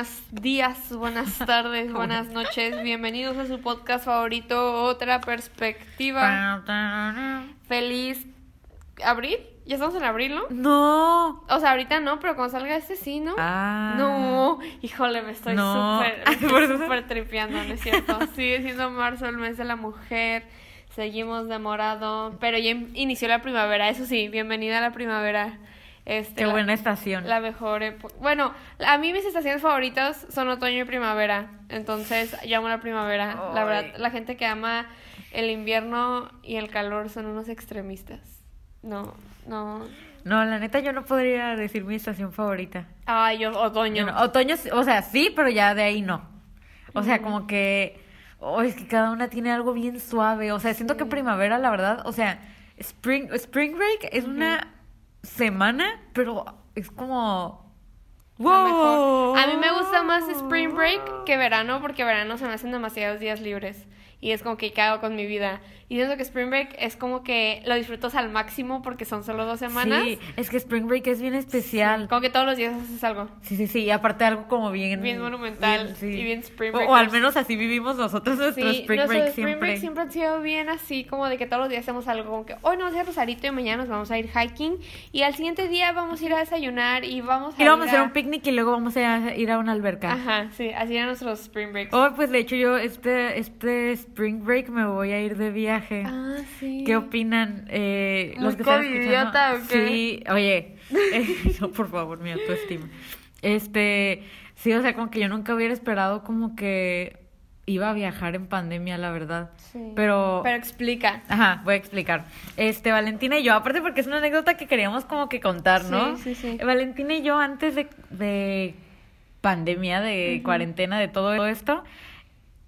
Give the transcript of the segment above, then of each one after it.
Buenos días, buenas tardes, buenas noches. Bienvenidos a su podcast favorito, Otra Perspectiva. Feliz abril. ¿Ya estamos en abril, no? No. O sea, ahorita no, pero cuando salga este sí, ¿no? Ah. No, híjole, me estoy No. súper tripeando, ¿no es cierto? Sigue siendo marzo, el mes de la mujer. Seguimos de morado, pero ya in- inició la primavera, eso sí, bienvenida a la primavera. Este, Qué la- buena estación. La mejor época. Bueno, a mí mis estaciones favoritas son otoño y primavera. Entonces, llamo la primavera. La verdad, la gente que ama el invierno y el calor son unos extremistas. No, no. No, la neta yo no podría decir mi estación favorita. Ay, yo, otoño. Yo no- Otoño, o sea, sí, pero ya de ahí no. O sea, como que... Oh, es que cada una tiene algo bien suave. O sea, siento que primavera, la verdad, o sea, Spring, spring Break es una semana, pero es como... ¡Wow! A mí me gusta más Spring Break que verano porque verano se me hacen demasiados días libres y es como que ¿qué hago con mi vida? Y siento que Spring Break es como que lo disfrutas al máximo porque son solo dos semanas. Sí, es que Spring Break es bien especial. Como que todos los días haces algo. Sí, sí, sí, y aparte algo como bien... Bien monumental bien, sí. y bien Spring O- O, al menos así vivimos nosotros nuestro Sí, Spring Break Spring siempre. Break siempre han sido bien así, como de que todos los días hacemos algo, como que hoy nos vamos a ir a Rosarito y mañana nos vamos a ir hiking y al siguiente día vamos a ir a desayunar y vamos a Y vamos a hacer un picnic y luego vamos a ir a una alberca. Ajá, sí, así eran nuestros Spring Breaks. Oh, pues de hecho yo este, este Spring Break me voy a ir de viaje. Ah, sí. ¿Qué opinan eh, los que están escuchando? ¿o qué? Sí, oye, eh, no, por favor, mi autoestima. Este, sí, o sea, como que yo nunca hubiera esperado como que iba a viajar en pandemia, la verdad. Sí. Pero, Pero explica. Ajá, voy a explicar. Este, Valentina y yo, aparte porque es una anécdota que queríamos como que contar, ¿no? Sí, sí, sí. Valentina y yo antes de, de pandemia, de cuarentena, de todo esto,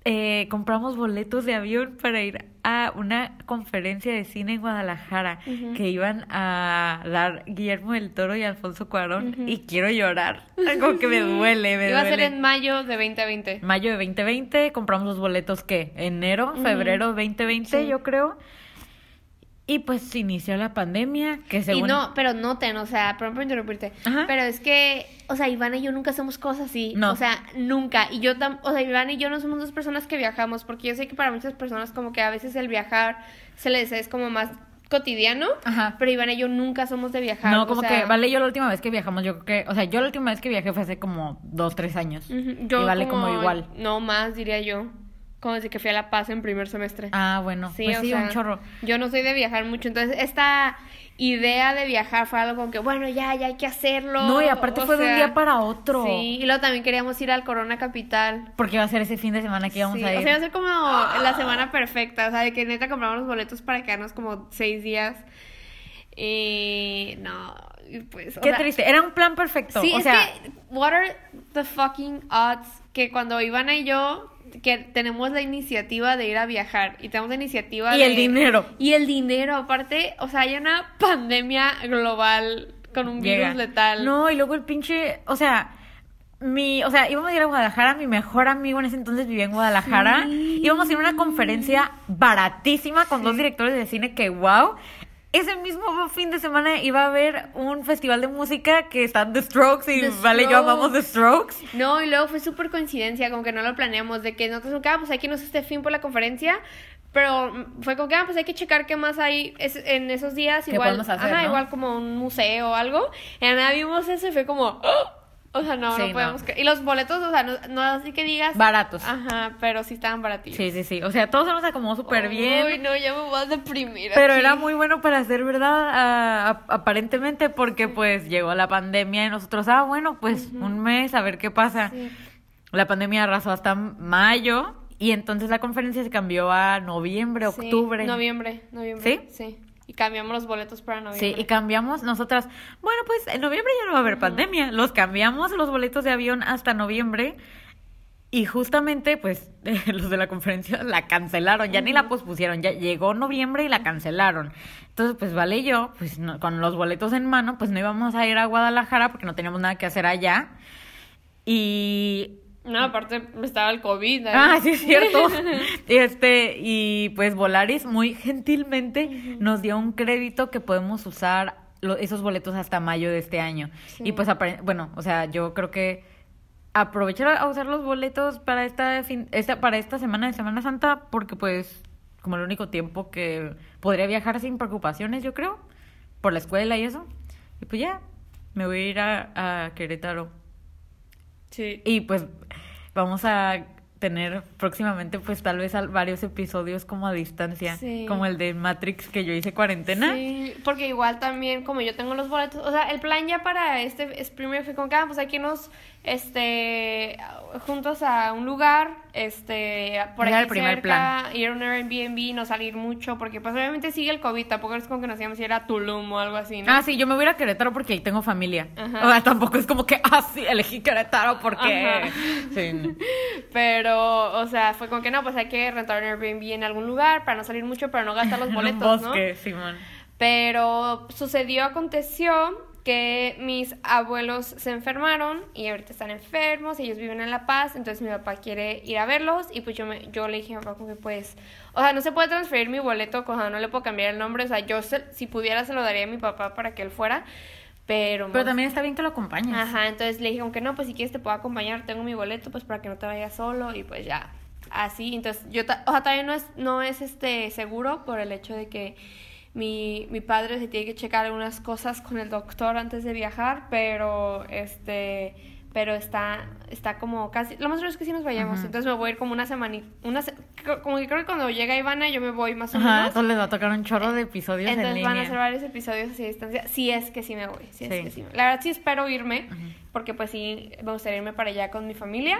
eh, compramos boletos de avión para ir a una conferencia de cine en Guadalajara que iban a dar Guillermo del Toro y Alfonso Cuarón y quiero llorar. Como que me duele, me Iba a ser en mayo de 2020. Mayo de 2020, compramos los boletos, ¿qué? Enero, febrero 2020, Sí. yo creo. Y pues se inició la pandemia, que según... Y no, pero noten, o sea, perdón por interrumpirte, Ajá. pero es que, o sea, Iván y yo nunca hacemos cosas así, No. o sea, nunca, y yo, tam o sea, Iván y yo no somos dos personas que viajamos, porque yo sé que para muchas personas como que a veces el viajar se les es como más cotidiano, Ajá. pero Iván y yo nunca somos de viajar. No, o como sea, que Vale, yo la última vez que viajamos, yo creo que... O sea, yo la última vez que viajé fue hace como dos, tres años. ujú, yo y Vale como, igual. No, más diría yo, como desde que fui a La Paz en primer semestre. Ah, bueno, Sí, pues sí, sea, un chorro. Yo no soy de viajar mucho, entonces esta idea de viajar fue algo como que, bueno, ya, ya hay que hacerlo. No, y aparte o fue de un día para otro. Sí, y luego también queríamos ir al Corona Capital. Porque iba a ser ese fin de semana que íbamos Sí, a ir. O sea, iba a ser como la semana perfecta, o sea, de que neta compramos los boletos para quedarnos como seis días. Y no, pues. o Qué sea, triste, era un plan perfecto. Sí, o es sea, que, what are the fucking odds que cuando Ivana y yo, que tenemos la iniciativa de ir a viajar y tenemos la iniciativa Y de- el dinero. Y el dinero, aparte, o sea, hay una pandemia global con un llega. virus letal. No, y luego el pinche, o sea, mi, o sea, íbamos a ir a Guadalajara, mi mejor amigo en ese entonces vivía en Guadalajara, Sí. íbamos a ir a una conferencia baratísima con dos directores de cine que wow. Ese mismo fin de semana iba a haber un festival de música que están The Strokes y The vale, yo amamos The Strokes. No, y luego fue súper coincidencia, como que no lo planeamos, de que nosotros, ah, pues hay que irnos este fin por la conferencia, pero fue como que, ah, pues hay que checar qué más hay en esos días, ¿Qué igual, podemos hacer, ajá, no? igual como un museo o algo, y nada, vimos eso y fue como, ¡oh! O sea, no, Sí, no no. podemos, cre- y los boletos, o sea, no, no así que digas, Baratos. ajá, pero sí estaban baratillos. Sí, sí, sí. O sea, todo se nos acomodó súper bien. Uy, no, ya me voy a deprimir Pero aquí. era muy bueno para ser verdad, ah, ap- aparentemente, porque pues llegó la pandemia y nosotros, ah, bueno, pues un mes, a ver qué pasa. Sí. La pandemia arrasó hasta mayo y entonces la conferencia se cambió a noviembre, Sí, octubre. Noviembre, noviembre. ¿Sí? Sí. Y cambiamos los boletos para noviembre. Sí, y cambiamos nosotras, bueno, pues en noviembre ya no va a haber pandemia. Los cambiamos los boletos de avión hasta noviembre. Y justamente, pues, los de la conferencia la cancelaron, ya ni la pospusieron, ya llegó noviembre y la cancelaron. Entonces, pues, Vale y yo, pues, no- con los boletos en mano, pues no íbamos a ir a Guadalajara porque no teníamos nada que hacer allá. Y No, aparte estaba el COVID. ¿eh? Ah, sí, es cierto. este, y pues Volaris muy gentilmente nos dio un crédito que podemos usar lo- esos boletos hasta mayo de este año. Sí. Y pues, bueno, o sea, yo creo que aprovechar a usar los boletos para esta, fin, esta, para esta semana de Semana Santa porque pues como el único tiempo que podría viajar sin preocupaciones, yo creo, por la escuela y eso. Y pues ya, me voy a ir a, a Querétaro. Sí. Y pues vamos a tener próximamente pues tal vez varios episodios como a distancia, como el de Matrix que yo hice cuarentena. Sí, porque igual también como yo tengo los boletos, o sea, el plan ya para este primer fue como que, ah, pues aquí nos este juntos a un lugar este por aquí el primer cerca, ir a un Airbnb no salir mucho porque pues obviamente sigue el COVID tampoco es como que nos íbamos a ir a Tulum o algo así ¿no? ah sí yo me voy a ir a Querétaro porque ahí tengo familia. O sea tampoco es como que ah sí elegí Querétaro porque sí. pero o sea fue como que no pues hay que rentar un Airbnb en algún lugar para no salir mucho para no gastar los boletos un bosque, Simón. Pero sucedió aconteció que mis abuelos se enfermaron y ahorita están enfermos, ellos viven en La Paz, entonces mi papá quiere ir a verlos y pues yo me, yo le dije a mi papá como que pues, o sea, no se puede transferir mi boleto, o no le puedo cambiar el nombre, o sea, yo si pudiera se lo daría a mi papá para que él fuera, pero... Pero también está bien que lo acompañes. Ajá, entonces le dije, aunque no, pues si quieres te puedo acompañar, tengo mi boleto pues para que no te vayas solo y pues ya, así, entonces yo, o sea, todavía no es, no es este seguro por el hecho de que mi, mi padre se tiene que checar algunas cosas con el doctor antes de viajar, pero este pero está está como casi lo más seguro es que sí nos vayamos. Entonces me voy a ir como una semana una como que creo que cuando llega Ivana yo me voy más o menos. Ajá, entonces les va a tocar un chorro de episodios entonces van a ser varios episodios así a distancia. Si es que sí me voy si es que sí la verdad sí espero irme porque pues sí me gustaría irme para allá con mi familia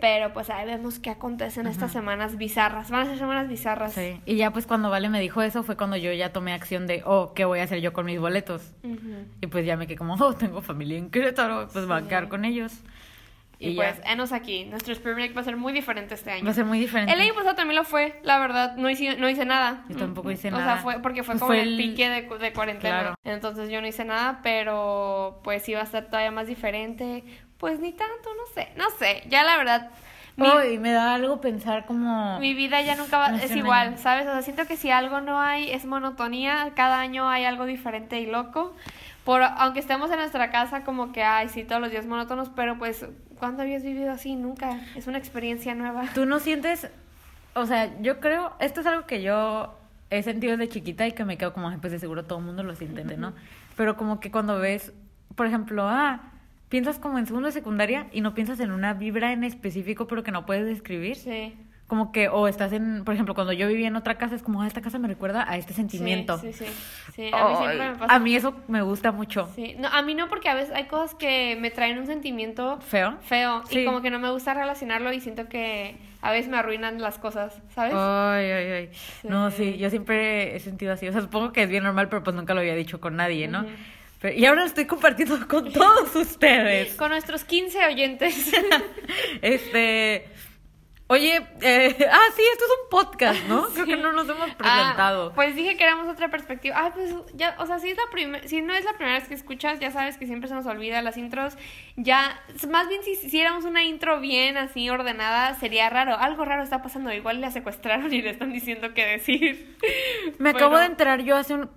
pero pues ahí vemos qué acontece en estas semanas bizarras. Van a ser semanas bizarras. Sí. Y ya pues cuando Vale me dijo eso fue cuando yo ya tomé acción de, oh, ¿qué voy a hacer yo con mis boletos? Y pues ya me quedé como, oh, tengo familia en Querétaro, pues va a quedar con ellos. Y, pues, enos aquí. Nuestro Spring va a ser muy diferente este año. Va a ser muy diferente. El año pasado también lo fue, la verdad. No hice, no hice nada. Yo tampoco hice nada. O sea, fue porque fue pues como el pique de, de cuarentena. Entonces yo no hice nada, pero pues iba a ser todavía más diferente. Pues ni tanto, no sé. No sé. Ya la verdad mi, me da algo pensar como... Mi vida ya nunca va, es igual, ¿sabes? O sea, siento que si algo no hay es monotonía, cada año hay algo diferente y loco. Por, aunque estemos en nuestra casa como que, ay, sí, todos los días monótonos, pero pues, ¿cuándo habías vivido así? Nunca. Es una experiencia nueva. ¿Tú no sientes, o sea, yo creo, esto es algo que yo he sentido desde chiquita y que me quedo como, pues de seguro todo el mundo lo siente, ¿no? Pero como que cuando ves, por ejemplo, ah, piensas como en segundo de secundaria y no piensas en una vibra en específico, pero que no puedes describir. Sí. Como que, o estás en, por ejemplo, cuando yo vivía en otra casa, es como, ah, esta casa me recuerda a este sentimiento. Sí, sí, sí. a mí siempre me pasa. A mí eso me gusta mucho. Sí, no, a mí no, porque a veces hay cosas que me traen un sentimiento feo. Feo. Y como que no me gusta relacionarlo y siento que a veces me arruinan las cosas, ¿sabes? Ay, ay, ay. No, sí, yo siempre he sentido así. O sea, supongo que es bien normal, pero pues nunca lo había dicho con nadie, ¿no? Y ahora lo estoy compartiendo con todos ustedes. Con nuestros 15 oyentes. este. Oye, eh, ah, sí, esto es un podcast, ¿no? Creo que no nos hemos ah, presentado. pues dije que éramos otra perspectiva. Ah, pues ya, o sea, si, es la si no es la primera vez que escuchas, ya sabes que siempre se nos olvida las intros. Ya, más bien si hiciéramos una intro bien así ordenada, sería raro. Algo raro está pasando. Igual le secuestraron y le están diciendo qué decir. Me acabo de enterar yo hace un,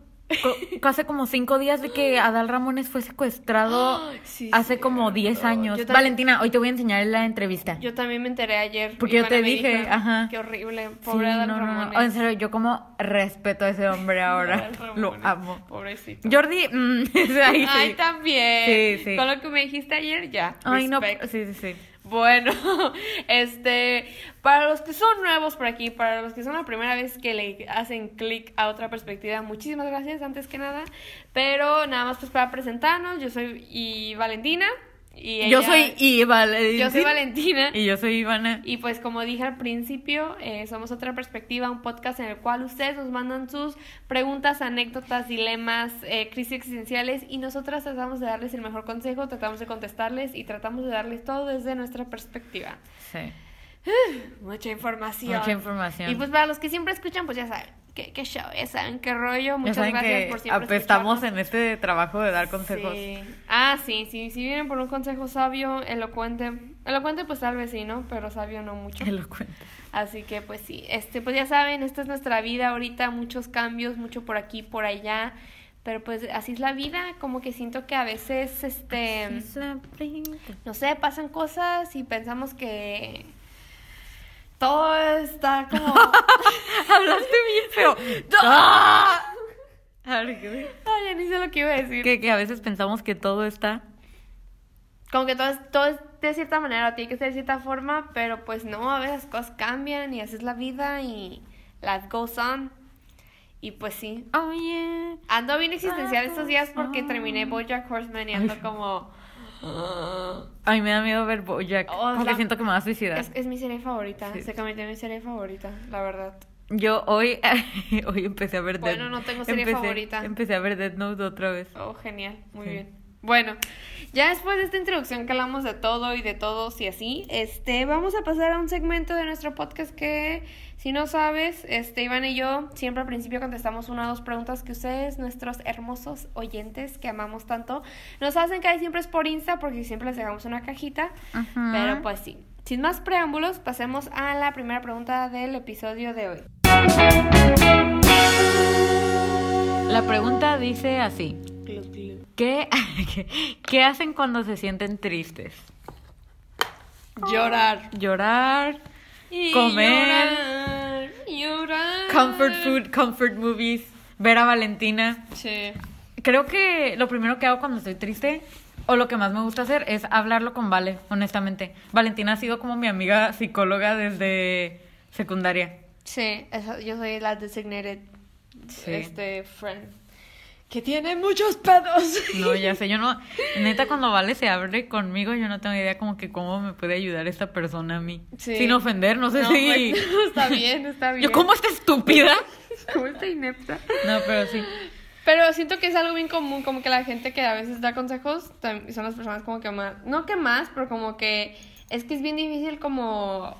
hace como cinco días de que Adal Ramones fue secuestrado hace como diez años. Valentina, hoy te voy a enseñar la entrevista. Yo también me enteré ayer. Porque yo te dije, ajá. Qué horrible, pobre Adal Ramones. en serio, yo como respeto a ese hombre ahora. Lo amo. Pobrecito. Jordi, mm, ahí, Ay, también. Sí, sí. Con lo que me dijiste ayer, ya. Ay, no, sí, sí, sí. Bueno, este, para los que son nuevos por aquí, para los que son la primera vez que le hacen clic a otra perspectiva, muchísimas gracias antes que nada. Pero nada más pues para presentarnos, yo soy y Valentina yo soy y Yo soy Valentina. Y yo soy Ivana. Y pues como dije al principio, eh, somos otra perspectiva, un podcast en el cual ustedes nos mandan sus preguntas, anécdotas, dilemas, eh, crisis existenciales y nosotras tratamos de darles el mejor consejo, tratamos de contestarles y tratamos de darles todo desde nuestra perspectiva. Sí. mucha información. Mucha información. Y pues para los que siempre escuchan, pues ya saben qué, qué show, saben qué rollo. Muchas gracias por siempre apestamos en este trabajo de dar consejos. Sí. Ah, sí, sí, si vienen por un consejo sabio, elocuente, elocuente pues tal vez sí, ¿no? Pero sabio no mucho. Elocuente. Así que pues sí, este pues ya saben, esta es nuestra vida ahorita, muchos cambios, mucho por aquí, por allá. pero pues así es la vida, como que siento que a veces, este, no sé, pasan cosas y pensamos que todo está como... Hablaste bien feo. ¡Ah! Ay, ya ni sé lo que iba a decir. Que, que a veces pensamos que todo está... Como que todo es, todo es de cierta manera, tiene que ser de cierta forma, pero pues no, a veces cosas cambian y así es la vida y life goes on. Y pues sí. Oh, yeah. Ando bien existencial estos días porque terminé Bojack Horseman y ando como... A mí me da miedo ver Bojack. Oh, porque la- siento que me va a suicidar. Es, es mi serie favorita, Sí. se convirtió en mi serie favorita, la verdad. Yo hoy, hoy empecé a ver Bueno, Death- no tengo serie empecé- favorita. Empecé a ver Dead Note otra vez. Oh, genial, muy Sí. bien. Bueno, ya después de esta introducción que hablamos de todo y de todos y así, este, vamos a pasar a un segmento de nuestro podcast que, si no sabes, este, Iván y yo siempre al principio contestamos una o dos preguntas que ustedes, nuestros hermosos oyentes que amamos tanto, nos hacen que siempre es por Insta porque siempre les dejamos una cajita, pero pues sí. Sin más preámbulos, pasemos a la primera pregunta del episodio de hoy. La pregunta dice así. ¿Qué, ¿Qué hacen cuando se sienten tristes? Llorar. Llorar, Y Comer. Llorar, llorar. comfort food, comfort movies, ver a Valentina. Sí. Creo que lo primero que hago cuando estoy triste, o lo que más me gusta hacer, es hablarlo con Vale, honestamente. Valentina ha sido como mi amiga psicóloga desde secundaria. Sí, yo soy la designated Sí. este friend. Que tiene muchos pedos. No, ya sé, yo no. Neta, cuando Vale se abre conmigo, yo no tengo idea como que cómo me puede ayudar esta persona a mí. Sí. Sin ofender, no sé No, si. pues, está bien, está bien. Yo, ¿cómo esta estúpida? ¿Cómo está inepta? No, pero sí. Pero siento que es algo bien común, como que la gente que a veces da consejos son las personas como que más, no que más, pero como que es que es bien difícil como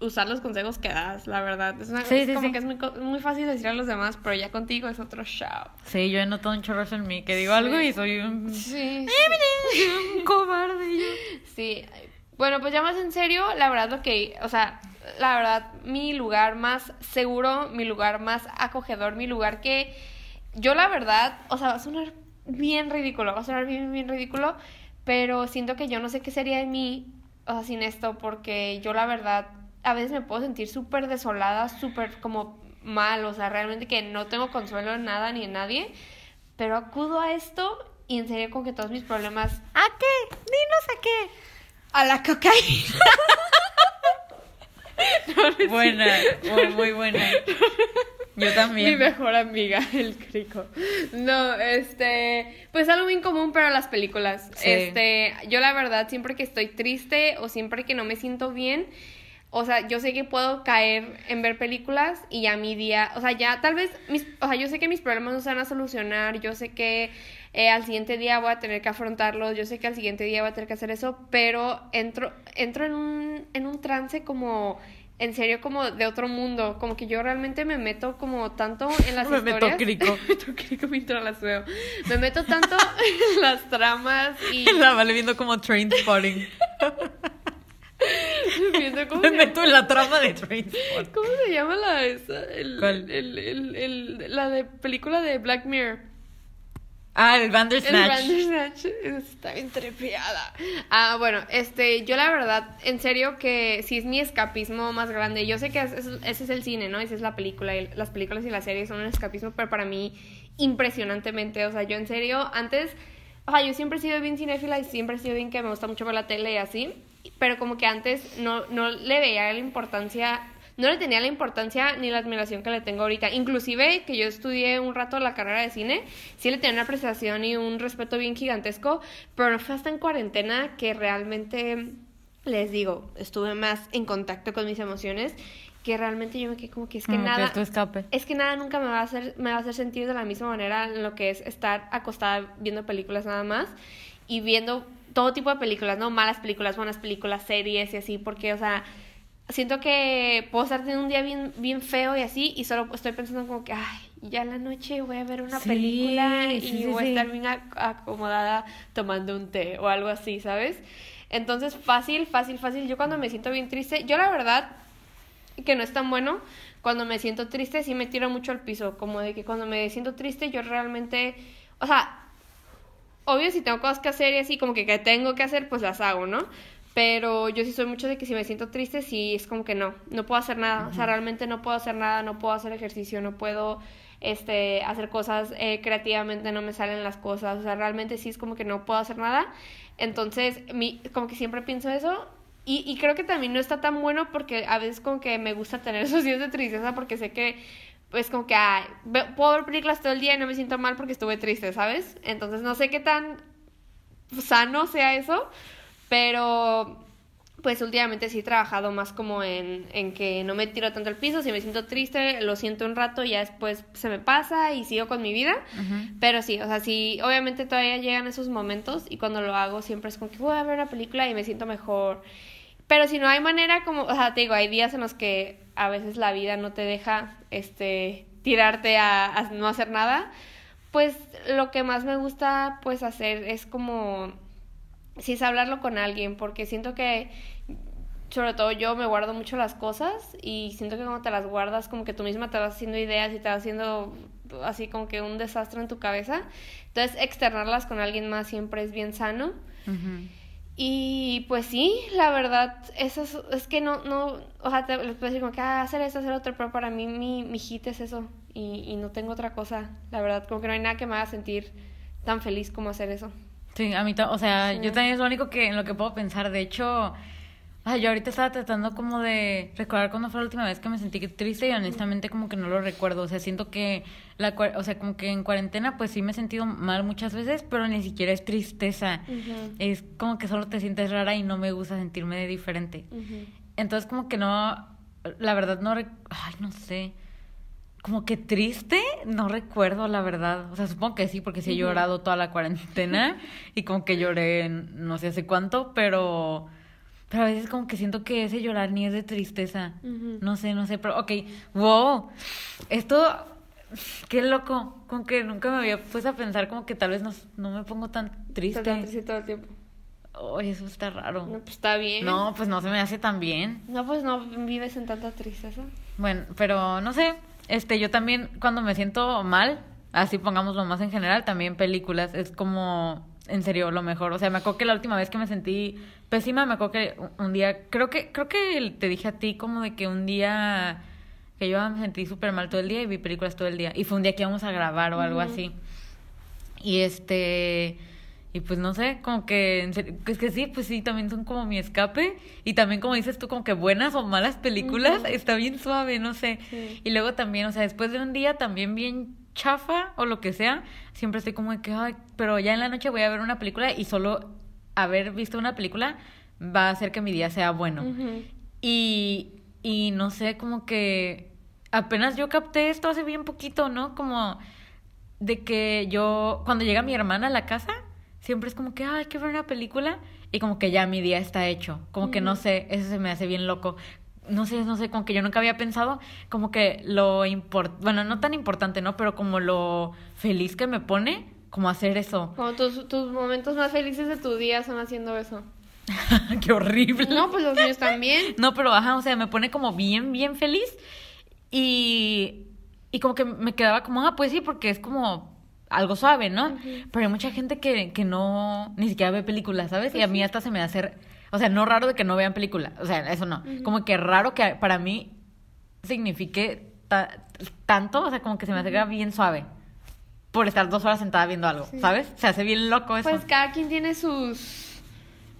usar los consejos que das, la verdad. Es, una, Sí, es sí, como sí. que es muy, muy fácil decir a los demás, pero ya contigo es otro show. Sí, yo he notado un chorro en mí, que digo algo y soy un, Sí. un cobarde. yo. Sí, bueno, pues ya más en serio, la verdad lo que, o sea, la verdad, mi lugar más seguro, mi lugar más acogedor, mi lugar que yo la verdad, o sea, va a sonar bien ridículo, va a sonar bien, bien ridículo, pero siento que yo no sé qué sería de mí, o sea, sin esto, porque yo la verdad, a veces me puedo sentir súper desolada, súper como mal, o sea, realmente que no tengo consuelo en nada ni en nadie, pero acudo a esto y en serio como que todos mis problemas ¿A qué? Dinos a qué. a la cocaína. Buena, muy, muy buena. Yo Mi también. mejor amiga, el crico. No, este, pues algo muy común para las películas. Sí. Este, yo la verdad siempre que estoy triste o siempre que no me siento bien, o sea, yo sé que puedo caer en ver películas y ya mi día, o sea, ya tal vez mis, o sea, yo sé que mis problemas no se van a solucionar, yo sé que eh, al siguiente día voy a tener que afrontarlos, yo sé que al siguiente día voy a tener que hacer eso, pero entro entro en un en un trance como en serio como de otro mundo, como que yo realmente me meto como tanto en las Me meto historias. crico. me meto crico mientras las veo. Me meto tanto en las tramas y La vale viendo como train spotting. Cómo Me se meto en la trama de train spotting. ¿Cómo se llama la esa? El, ¿Cuál? El, el, el- la de película de Black Mirror. Ah, el El Bandersnatch. Bandersnatch está bien trepeada. Ah, bueno, este, yo la verdad, en serio que sí es mi escapismo más grande. Yo sé que es- es- ese es el cine, ¿no? Esa es la película. y las películas y las series son un escapismo, pero para mí, impresionantemente. O sea, yo en serio, antes, o sea, yo siempre he sido bien cinéfila y siempre he sido bien que me gusta mucho ver la tele y así. Pero como que antes no, no le veía la importancia no le tenía la importancia ni la admiración que le tengo ahorita. Inclusive que yo estudié un rato la carrera de cine, sí le tenía una apreciación y un respeto bien gigantesco, pero no fue hasta en cuarentena que realmente, les digo, estuve más en contacto con mis emociones, que realmente yo me quedé como que es que Como que nada... tu escape. Es que nada nunca me va a hacer, me va a hacer sentir de la misma manera en lo que es estar acostada viendo películas nada más y viendo todo tipo de películas, ¿no? Malas películas, buenas películas, series y así, porque, o sea, siento que puedo estar teniendo un día bien, bien feo y así, y solo estoy pensando como que, ay, ya en la noche voy a ver una Sí, película y sí, sí, voy a estar bien ac- acomodada tomando un té o algo así, ¿sabes? Entonces, fácil, fácil, fácil. Yo cuando me siento bien triste, yo la verdad, que no es tan bueno. Cuando me siento triste, sí me tiro mucho al piso. Como de que cuando me siento triste, yo realmente. O sea, obvio, si tengo cosas que hacer y así, como que, que tengo que hacer, pues las hago, ¿no? Pero yo sí soy mucho de que si me siento triste, sí es como que no, no puedo hacer nada. O sea, realmente no puedo hacer nada, no puedo hacer ejercicio, no puedo este, hacer cosas eh, creativamente, no me salen las cosas. O sea, realmente sí es como que no puedo hacer nada. Entonces, mi, como que siempre pienso eso. Y, y creo que también no está tan bueno porque a veces como que me gusta tener esos días de tristeza porque sé que pues como que ay, puedo ver películas todo el día y no me siento mal porque estuve triste, ¿sabes? Entonces no sé qué tan sano sea eso, pero pues últimamente sí he trabajado más como en, en que no me tiro tanto al piso, si me siento triste, lo siento un rato y ya después se me pasa y sigo con mi vida. Pero sí, o sea, sí, obviamente todavía llegan esos momentos y cuando lo hago siempre es como que voy a ver una película y me siento mejor. Pero si no hay manera como, o sea, te digo, hay días en los que a veces la vida no te deja este tirarte a, no hacer nada, pues lo que más me gusta pues hacer es como si es hablarlo con alguien, porque siento que sobre todo yo me guardo mucho las cosas y siento que cuando te las guardas como que tú misma te vas haciendo ideas y te vas haciendo así como que un desastre en tu cabeza. Entonces externarlas con alguien más siempre es bien sano. Y pues sí, la verdad, eso es, que no, no, o sea, te, les puedo decir como que ah, hacer esto, hacer otro, pero para mí mi, mi hit es eso y, y no tengo otra cosa, la verdad, como que no hay nada que me haga sentir tan feliz como hacer eso. Sí, a mí, o sea, yo también es lo único que en lo que puedo pensar, de hecho, Ay, yo ahorita estaba tratando como de recordar cuándo fue la última vez que me sentí triste y honestamente como que no lo recuerdo. O sea, siento que la o sea, como que en cuarentena pues sí me he sentido mal muchas veces, pero ni siquiera es tristeza. Es como que solo te sientes rara y no me gusta sentirme de diferente. Entonces como que no la verdad no ay, no sé. Como que triste, no recuerdo la verdad. O sea, supongo que sí, porque sí he llorado toda la cuarentena y como que lloré no sé hace cuánto, pero pero a veces como que siento que ese llorar ni es de tristeza. No sé, no sé, pero ok, wow. Esto, qué loco. Como que nunca me había puesto a pensar como que tal vez no, no me pongo tan triste. Tan triste todo el tiempo. Oye, eso está raro. No, pues está bien. No, pues no se me hace tan bien. No, pues no vives en tanta tristeza. Bueno, pero no sé. Este, yo también cuando me siento mal, así pongámoslo más en general, también películas, es como en serio, lo mejor. O sea, me acuerdo que la última vez que me sentí pésima, me acuerdo que un día, creo que, creo que te dije a ti como de que un día que yo me sentí súper mal todo el día y vi películas todo el día. Y fue un día que íbamos a grabar o algo así. Y este, y pues no sé, como que, es que sí, pues sí, también son como mi escape. Y también como dices tú, como que buenas o malas películas, está bien suave, no sé. Y luego también, o sea, después de un día también bien chafa o lo que sea, siempre estoy como de que, ay, pero ya en la noche voy a ver una película y solo haber visto una película va a hacer que mi día sea bueno. y, y no sé, como que apenas yo capté esto hace bien poquito, ¿no? Como de que yo, cuando llega mi hermana a la casa, siempre es como que, ay, hay que ver una película y como que ya mi día está hecho. Como que no sé, eso se me hace bien loco no sé, no sé, como que yo nunca había pensado como que lo importante, bueno, no tan importante, ¿no? Pero como lo feliz que me pone, como hacer eso. Como tus, tus momentos más felices de tu día son haciendo eso. Qué horrible. No, pues los míos también. no, pero ajá, o sea, me pone como bien, bien feliz y, y como que me quedaba como, ah, pues sí, porque es como algo suave, ¿no? Pero hay mucha gente que, que no, ni siquiera ve películas, ¿sabes? y a mí hasta se me hace o sea, no raro de que no vean película. O sea, eso no. Como que raro que para mí signifique tanto, o sea, como que se me hace bien suave. Por estar dos horas sentada viendo algo, ¿sabes? Se hace bien loco eso. Pues cada quien tiene sus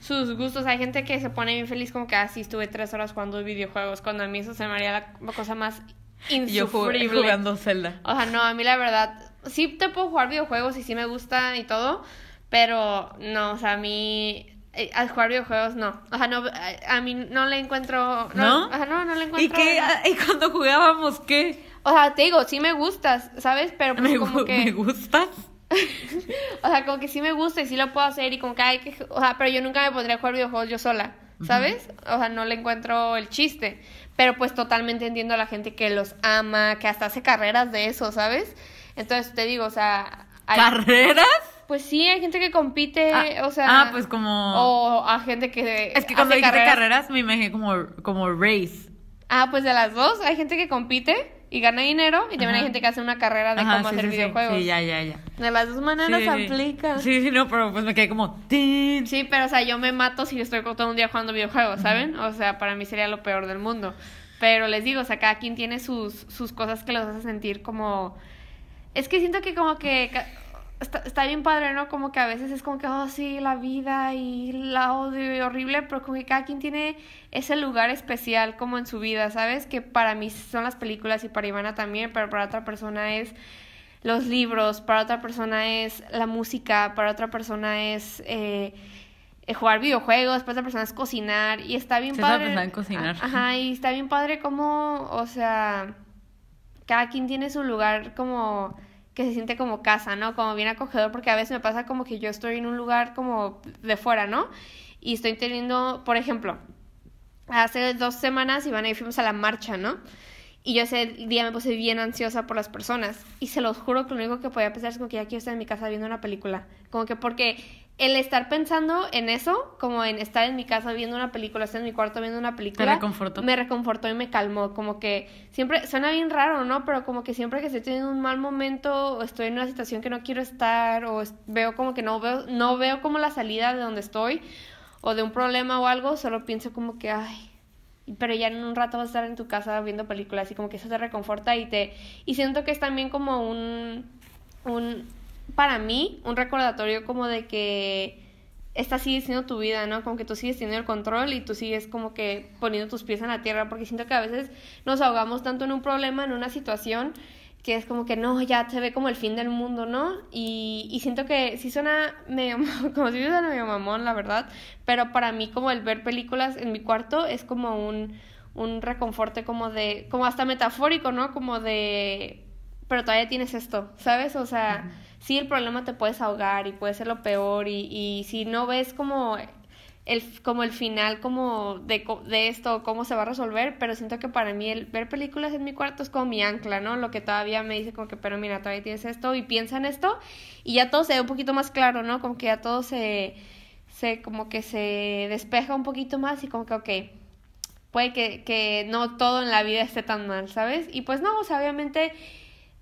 sus gustos. Hay gente que se pone bien feliz como que así ah, estuve tres horas jugando videojuegos. Cuando a mí eso se me haría la cosa más insufrible. Yo jugando Zelda. O sea, no, a mí la verdad, sí te puedo jugar videojuegos y sí me gusta y todo, pero no, o sea, a mí al jugar videojuegos no. O sea, no, a, mí no le encuentro. No, O sea, no, no le encuentro. ¿Y qué? ¿Y cuando jugábamos qué? O sea, te digo, sí me gustas, ¿sabes? Pero pues ¿Me, como que. ¿Me gustas? o sea, como que sí me gusta y sí lo puedo hacer y como que hay que. O sea, pero yo nunca me pondría a jugar videojuegos yo sola, ¿sabes? O sea, no le encuentro el chiste. Pero pues totalmente entiendo a la gente que los ama, que hasta hace carreras de eso, ¿sabes? Entonces te digo, o sea. ¿Carreras? Pues sí, hay gente que compite, ah, o sea... Ah, pues como... O a gente que Es que cuando dijiste carreras, me imaginé como, como race. Ah, pues de las dos, hay gente que compite y gana dinero y también hay gente que hace una carrera de cómo hacer videojuegos. Sí, ya, ya, ya. De las dos maneras se aplica. Sí, sí, no, pero pues me quedé como... Sí, pero o sea, yo me mato si estoy todo un día jugando videojuegos, ¿saben? O sea, para mí sería lo peor del mundo. Pero les digo, o sea, cada quien tiene sus, sus cosas que los hace sentir como... Es que siento que como que está, está, bien padre, ¿no? Como que a veces es como que, oh, sí, la vida y la odio y horrible, pero como que cada quien tiene ese lugar especial como en su vida, ¿sabes? Que para mí son las películas y para Ivana también, pero para otra persona es los libros, para otra persona es la música, para otra persona es... Eh, jugar videojuegos, para otra persona es cocinar y está bien padre. en cocinar. Ajá, y está bien padre como, o sea, cada quien tiene su lugar como que se siente como casa, ¿no? Como bien acogedor, porque a veces me pasa como que yo estoy en un lugar como de fuera, ¿no? Y estoy teniendo, por ejemplo, hace dos semanas iban y fuimos a la marcha, ¿no? Y yo ese día me puse bien ansiosa por las personas. Y se los juro que lo único que podía pensar es como que ya quiero estar en mi casa viendo una película. Como que porque el estar pensando en eso, como en estar en mi casa viendo una película, estar en mi cuarto viendo una película, me reconfortó. Me reconfortó y me calmó. Como que siempre, suena bien raro, ¿no? Pero como que siempre que estoy teniendo un mal momento o estoy en una situación que no quiero estar o veo como que no veo, no veo como la salida de donde estoy o de un problema o algo, solo pienso como que, ay, pero ya en un rato vas a estar en tu casa viendo películas y como que eso te reconforta y te... Y siento que es también como un... un para mí, un recordatorio como de que esta sigue siendo tu vida, ¿no? Como que tú sigues teniendo el control y tú sigues como que poniendo tus pies en la tierra, porque siento que a veces nos ahogamos tanto en un problema, en una situación, que es como que no, ya se ve como el fin del mundo, ¿no? Y, y siento que sí suena medio, como si suena medio mamón, la verdad, pero para mí como el ver películas en mi cuarto es como un, un reconforte como de, como hasta metafórico, ¿no? Como de, pero todavía tienes esto, ¿sabes? O sea sí el problema te puedes ahogar y puede ser lo peor y, y si no ves como el, como el final como de, de esto, cómo se va a resolver, pero siento que para mí el ver películas en mi cuarto es como mi ancla, ¿no? Lo que todavía me dice como que, pero mira, todavía tienes esto y piensa en esto y ya todo se ve un poquito más claro, ¿no? Como que ya todo se, se como que se despeja un poquito más y como que, ok, puede que, que no todo en la vida esté tan mal, ¿sabes? Y pues no, o sea, obviamente,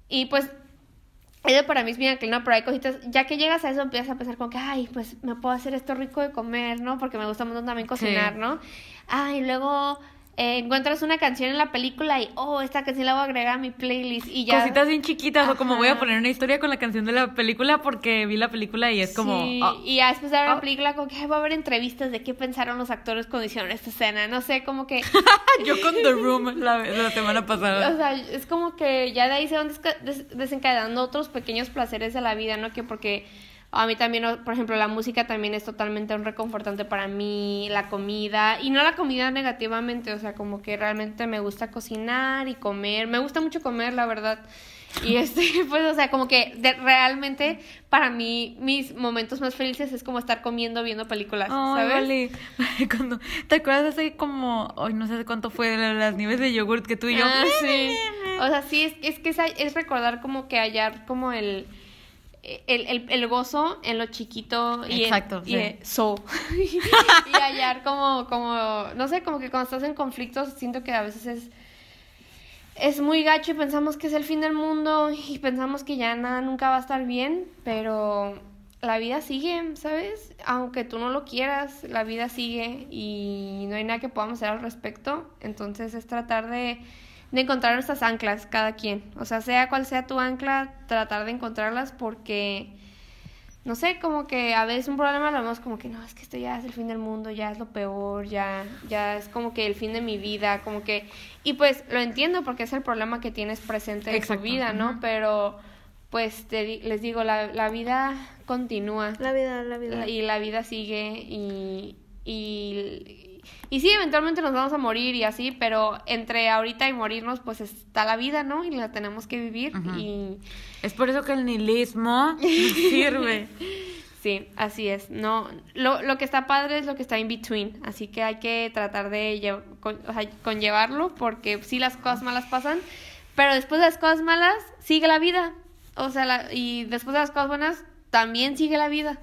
y pues eso para mí es bien claro, pero hay cositas, ya que llegas a eso empiezas a pensar como que, ay, pues me puedo hacer esto rico de comer, ¿no? Porque me gusta mucho también cocinar, ¿no? Ay, luego eh, encuentras una canción en la película y, oh, esta canción la voy a agregar a mi playlist y ya. Cositas bien chiquitas, o como voy a poner una historia con la canción de la película porque vi la película y es como. Oh, y ya después de ver la oh. película, como que ay, voy a ver entrevistas de qué pensaron los actores cuando hicieron esta escena. No sé, como que. Yo con The Room la, la, semana pasada. O sea, es como que ya de ahí se van desencadenando otros pequeños placeres de la vida, ¿no? Que porque a mí también, por ejemplo, la música también es totalmente un reconfortante para mí, la comida, y no la comida negativamente, o sea, como que realmente me gusta cocinar y comer, me gusta mucho comer, la verdad. Y este, pues, o sea, como que realmente para mí mis momentos más felices es como estar comiendo, viendo películas, ¿sabes? Vale. Cuando, ¿Te acuerdas hace como, ay, no sé cuánto fue las nieves de yogurt que tú y yo? Ah, sí. O sea, sí, es, es que es, es recordar como que hallar como el el, el, el, gozo en lo chiquito y, Exacto, y, so. y hallar como, como, no sé, como que cuando estás en conflictos siento que a veces es, es muy gacho y pensamos que es el fin del mundo y pensamos que ya nada nunca va a estar bien, pero la vida sigue, ¿sabes? Aunque tú no lo quieras, la vida sigue y no hay nada que podamos hacer al respecto, entonces es tratar de de encontrar nuestras anclas, cada quien. O sea, sea cual sea tu ancla, tratar de encontrarlas porque, no sé, como que a veces un problema lo vemos como que no, es que esto ya es el fin del mundo, ya es lo peor, ya, ya es como que el fin de mi vida, como que... Y pues lo entiendo porque es el problema que tienes presente en tu vida, ¿no? Pero pues te, les digo, la, la vida continúa. La vida, la vida. Y la vida sigue y, y y sí, eventualmente nos vamos a morir y así, pero entre ahorita y morirnos, pues está la vida, ¿no? Y la tenemos que vivir. Y es por eso que el nihilismo sirve. sí, así es. No, lo, lo que está padre es lo que está in between. Así que hay que tratar de conllevarlo, porque sí las cosas malas pasan, pero después de las cosas malas sigue la vida. O sea, y después de las cosas buenas también sigue la vida.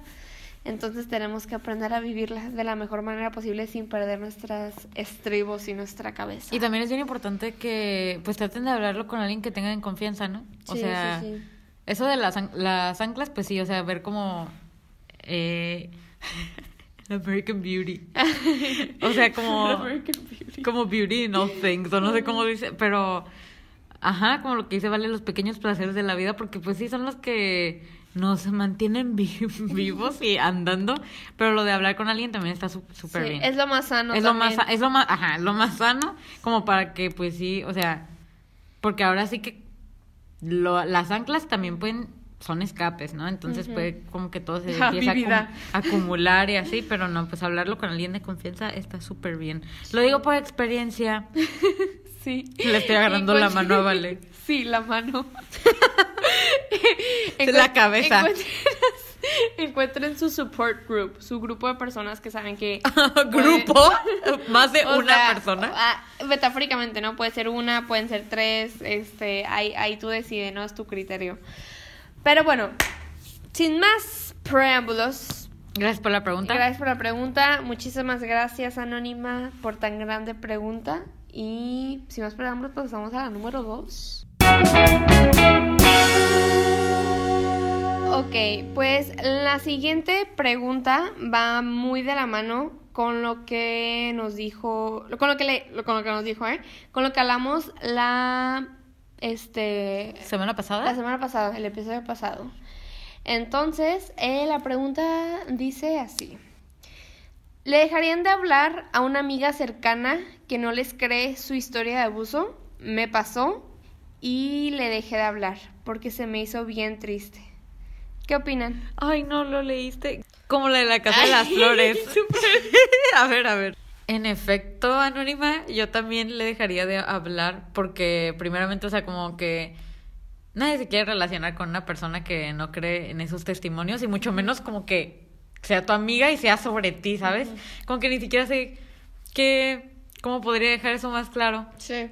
Entonces tenemos que aprender a vivirla de la mejor manera posible sin perder nuestras estribos y nuestra cabeza. Y también es bien importante que pues traten de hablarlo con alguien que tengan confianza, ¿no? O Sí, sea, sí, sí. eso de las, las anclas, pues sí, o sea, ver como... Eh, American Beauty. O sea, como... como beauty in all things, o no sé cómo dice, pero ajá, como lo que dice Vale, los pequeños placeres de la vida, porque pues sí son los que nos mantienen vi- vivos y andando, pero lo de hablar con alguien también está su- súper Sí, bien. es lo más sano. es lo más, es lo más, ajá, lo más sano, como para que pues sí, o sea, porque ahora sí que lo, las anclas también pueden son escapes, ¿no? Entonces puede como que todo se empieza a acum- acumular y así, pero no, pues hablarlo con alguien de confianza está súper bien. Lo digo por experiencia. Sí. Le estoy agarrando la mano a Vale. Sí, la mano. La cabeza. Encuentren, su support group, su grupo de personas que saben que... ¿Grupo? ¿Más de una sea, persona? ah, metafóricamente, ¿no? Puede ser una, pueden ser tres, este, ahí, ahí tú decides, ¿no? Es tu criterio. Pero bueno, sin más preámbulos, Gracias por la pregunta. gracias por la pregunta, muchísimas gracias Anónima por tan grande pregunta y sin más preámbulos pasamos a la número dos. Ok, pues la siguiente pregunta va muy de la mano con lo que nos dijo, con lo que le, con lo que nos dijo, ¿eh? Con lo que hablamos la, este, ¿Semana pasada? la semana pasada, el episodio pasado. Entonces, eh, la pregunta dice así. ¿Le dejarían de hablar a una amiga cercana que no les cree su historia de abuso? Me pasó y le dejé de hablar porque se me hizo bien triste. ¿Qué opinan? Ay, no lo leíste. Como la de la casa de las flores. a ver, a ver. En efecto, Anónima, yo también le dejaría de hablar porque primeramente, o sea, como que nadie se quiere relacionar con una persona que no cree en esos testimonios y mucho menos como que sea tu amiga y sea sobre ti, ¿sabes? Como que ni siquiera sé qué, cómo podría dejar eso más claro. Sí.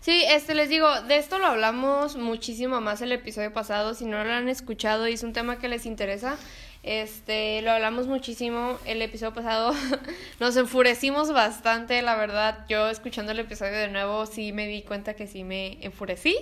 Sí, este les digo, de esto lo hablamos muchísimo más el episodio pasado, si no lo han escuchado y es un tema que les interesa, este, lo hablamos muchísimo el episodio pasado, nos enfurecimos bastante, la verdad, yo escuchando el episodio de nuevo sí me di cuenta que sí me enfurecí,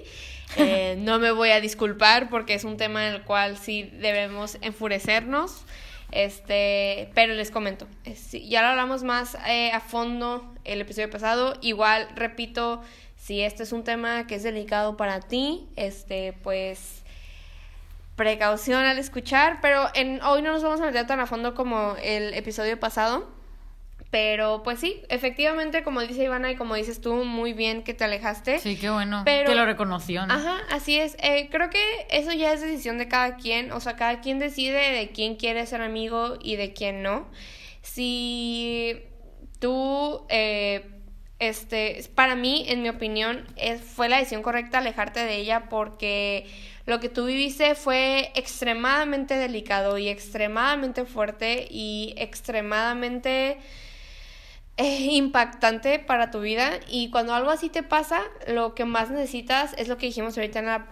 Eh, no me voy a disculpar porque es un tema en el cual sí debemos enfurecernos, este, pero les comento, eh, sí, ya lo hablamos más eh, a fondo el episodio pasado, igual repito, si este es un tema que es delicado para ti, este, pues precaución al escuchar, pero en, hoy no nos vamos a meter tan a fondo como el episodio pasado. Pero pues sí, efectivamente, como dice Ivana y como dices tú, muy bien que te alejaste. Sí, qué bueno. Pero- que lo reconoció, ¿no? Ajá, así es. Eh, creo que eso ya es decisión de cada quien. O sea, cada quien decide de quién quiere ser amigo y de quién no. Si tú, eh, este, para mí, en mi opinión, es, fue la decisión correcta alejarte de ella porque lo que tú viviste fue extremadamente delicado y extremadamente fuerte y extremadamente impactante para tu vida y cuando algo así te pasa, lo que más necesitas es lo que dijimos ahorita en la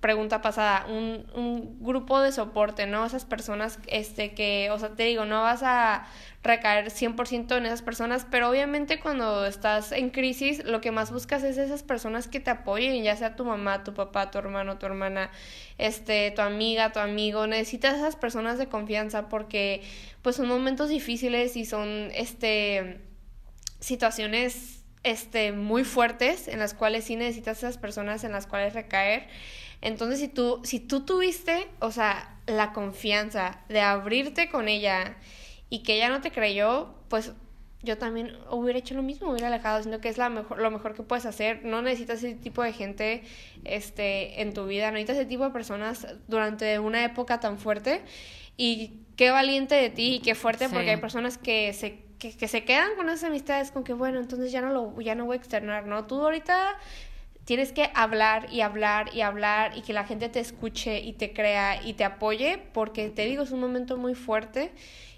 pregunta pasada, un, un grupo de soporte, ¿no? Esas personas este que, o sea, te digo, no vas a recaer 100% en esas personas, pero obviamente cuando estás en crisis, lo que más buscas es esas personas que te apoyen, ya sea tu mamá, tu papá, tu hermano, tu hermana, este, tu amiga, tu amigo, necesitas esas personas de confianza porque pues son momentos difíciles y son este situaciones este muy fuertes en las cuales sí necesitas esas personas en las cuales recaer. Entonces, si tú si tú tuviste, o sea, la confianza de abrirte con ella y que ella no te creyó, pues yo también hubiera hecho lo mismo, hubiera alejado, siento que es la mejor, lo mejor que puedes hacer. No necesitas ese tipo de gente este, en tu vida, no necesitas ese tipo de personas durante una época tan fuerte. Y qué valiente de ti y qué fuerte, Sí. porque hay personas que se, que, que se quedan con esas amistades con que, bueno, entonces ya no, lo, ya no voy a externar, ¿no? Tú ahorita tienes que hablar y hablar y hablar y que la gente te escuche y te crea y te apoye, porque te digo, es un momento muy fuerte.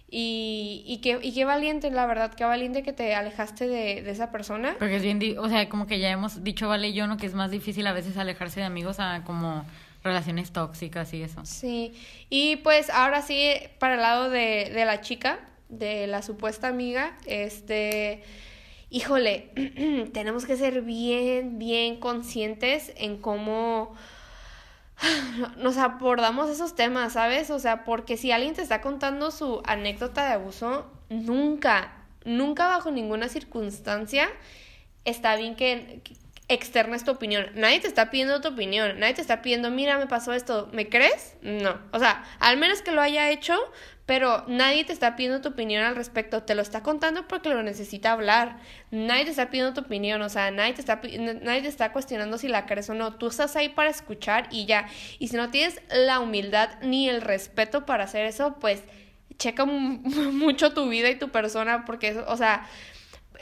Y, y, qué, y qué valiente, la verdad, qué valiente que te alejaste de, de esa persona. Porque es bien, o sea, como que ya hemos dicho, vale, y yo, ¿no? Que es más difícil a veces alejarse de amigos a como relaciones tóxicas y eso. Sí, y pues ahora sí, para el lado de, de la chica, de la supuesta amiga, este, híjole, tenemos que ser bien, bien conscientes en cómo nos abordamos esos temas, ¿sabes? O sea, porque si alguien te está contando su anécdota de abuso, nunca, nunca bajo ninguna circunstancia está bien que, externes tu opinión. Nadie te está pidiendo tu opinión, nadie te está pidiendo, mira, me pasó esto, ¿me crees? No. O sea, al menos que lo haya hecho, pero nadie te está pidiendo tu opinión al respecto, te lo está contando porque lo necesita hablar. Nadie te está pidiendo tu opinión, o sea, nadie te está nadie te está cuestionando si la crees o no. Tú estás ahí para escuchar y ya. Y si no tienes la humildad ni el respeto para hacer eso, pues checa mucho tu vida y tu persona porque o sea,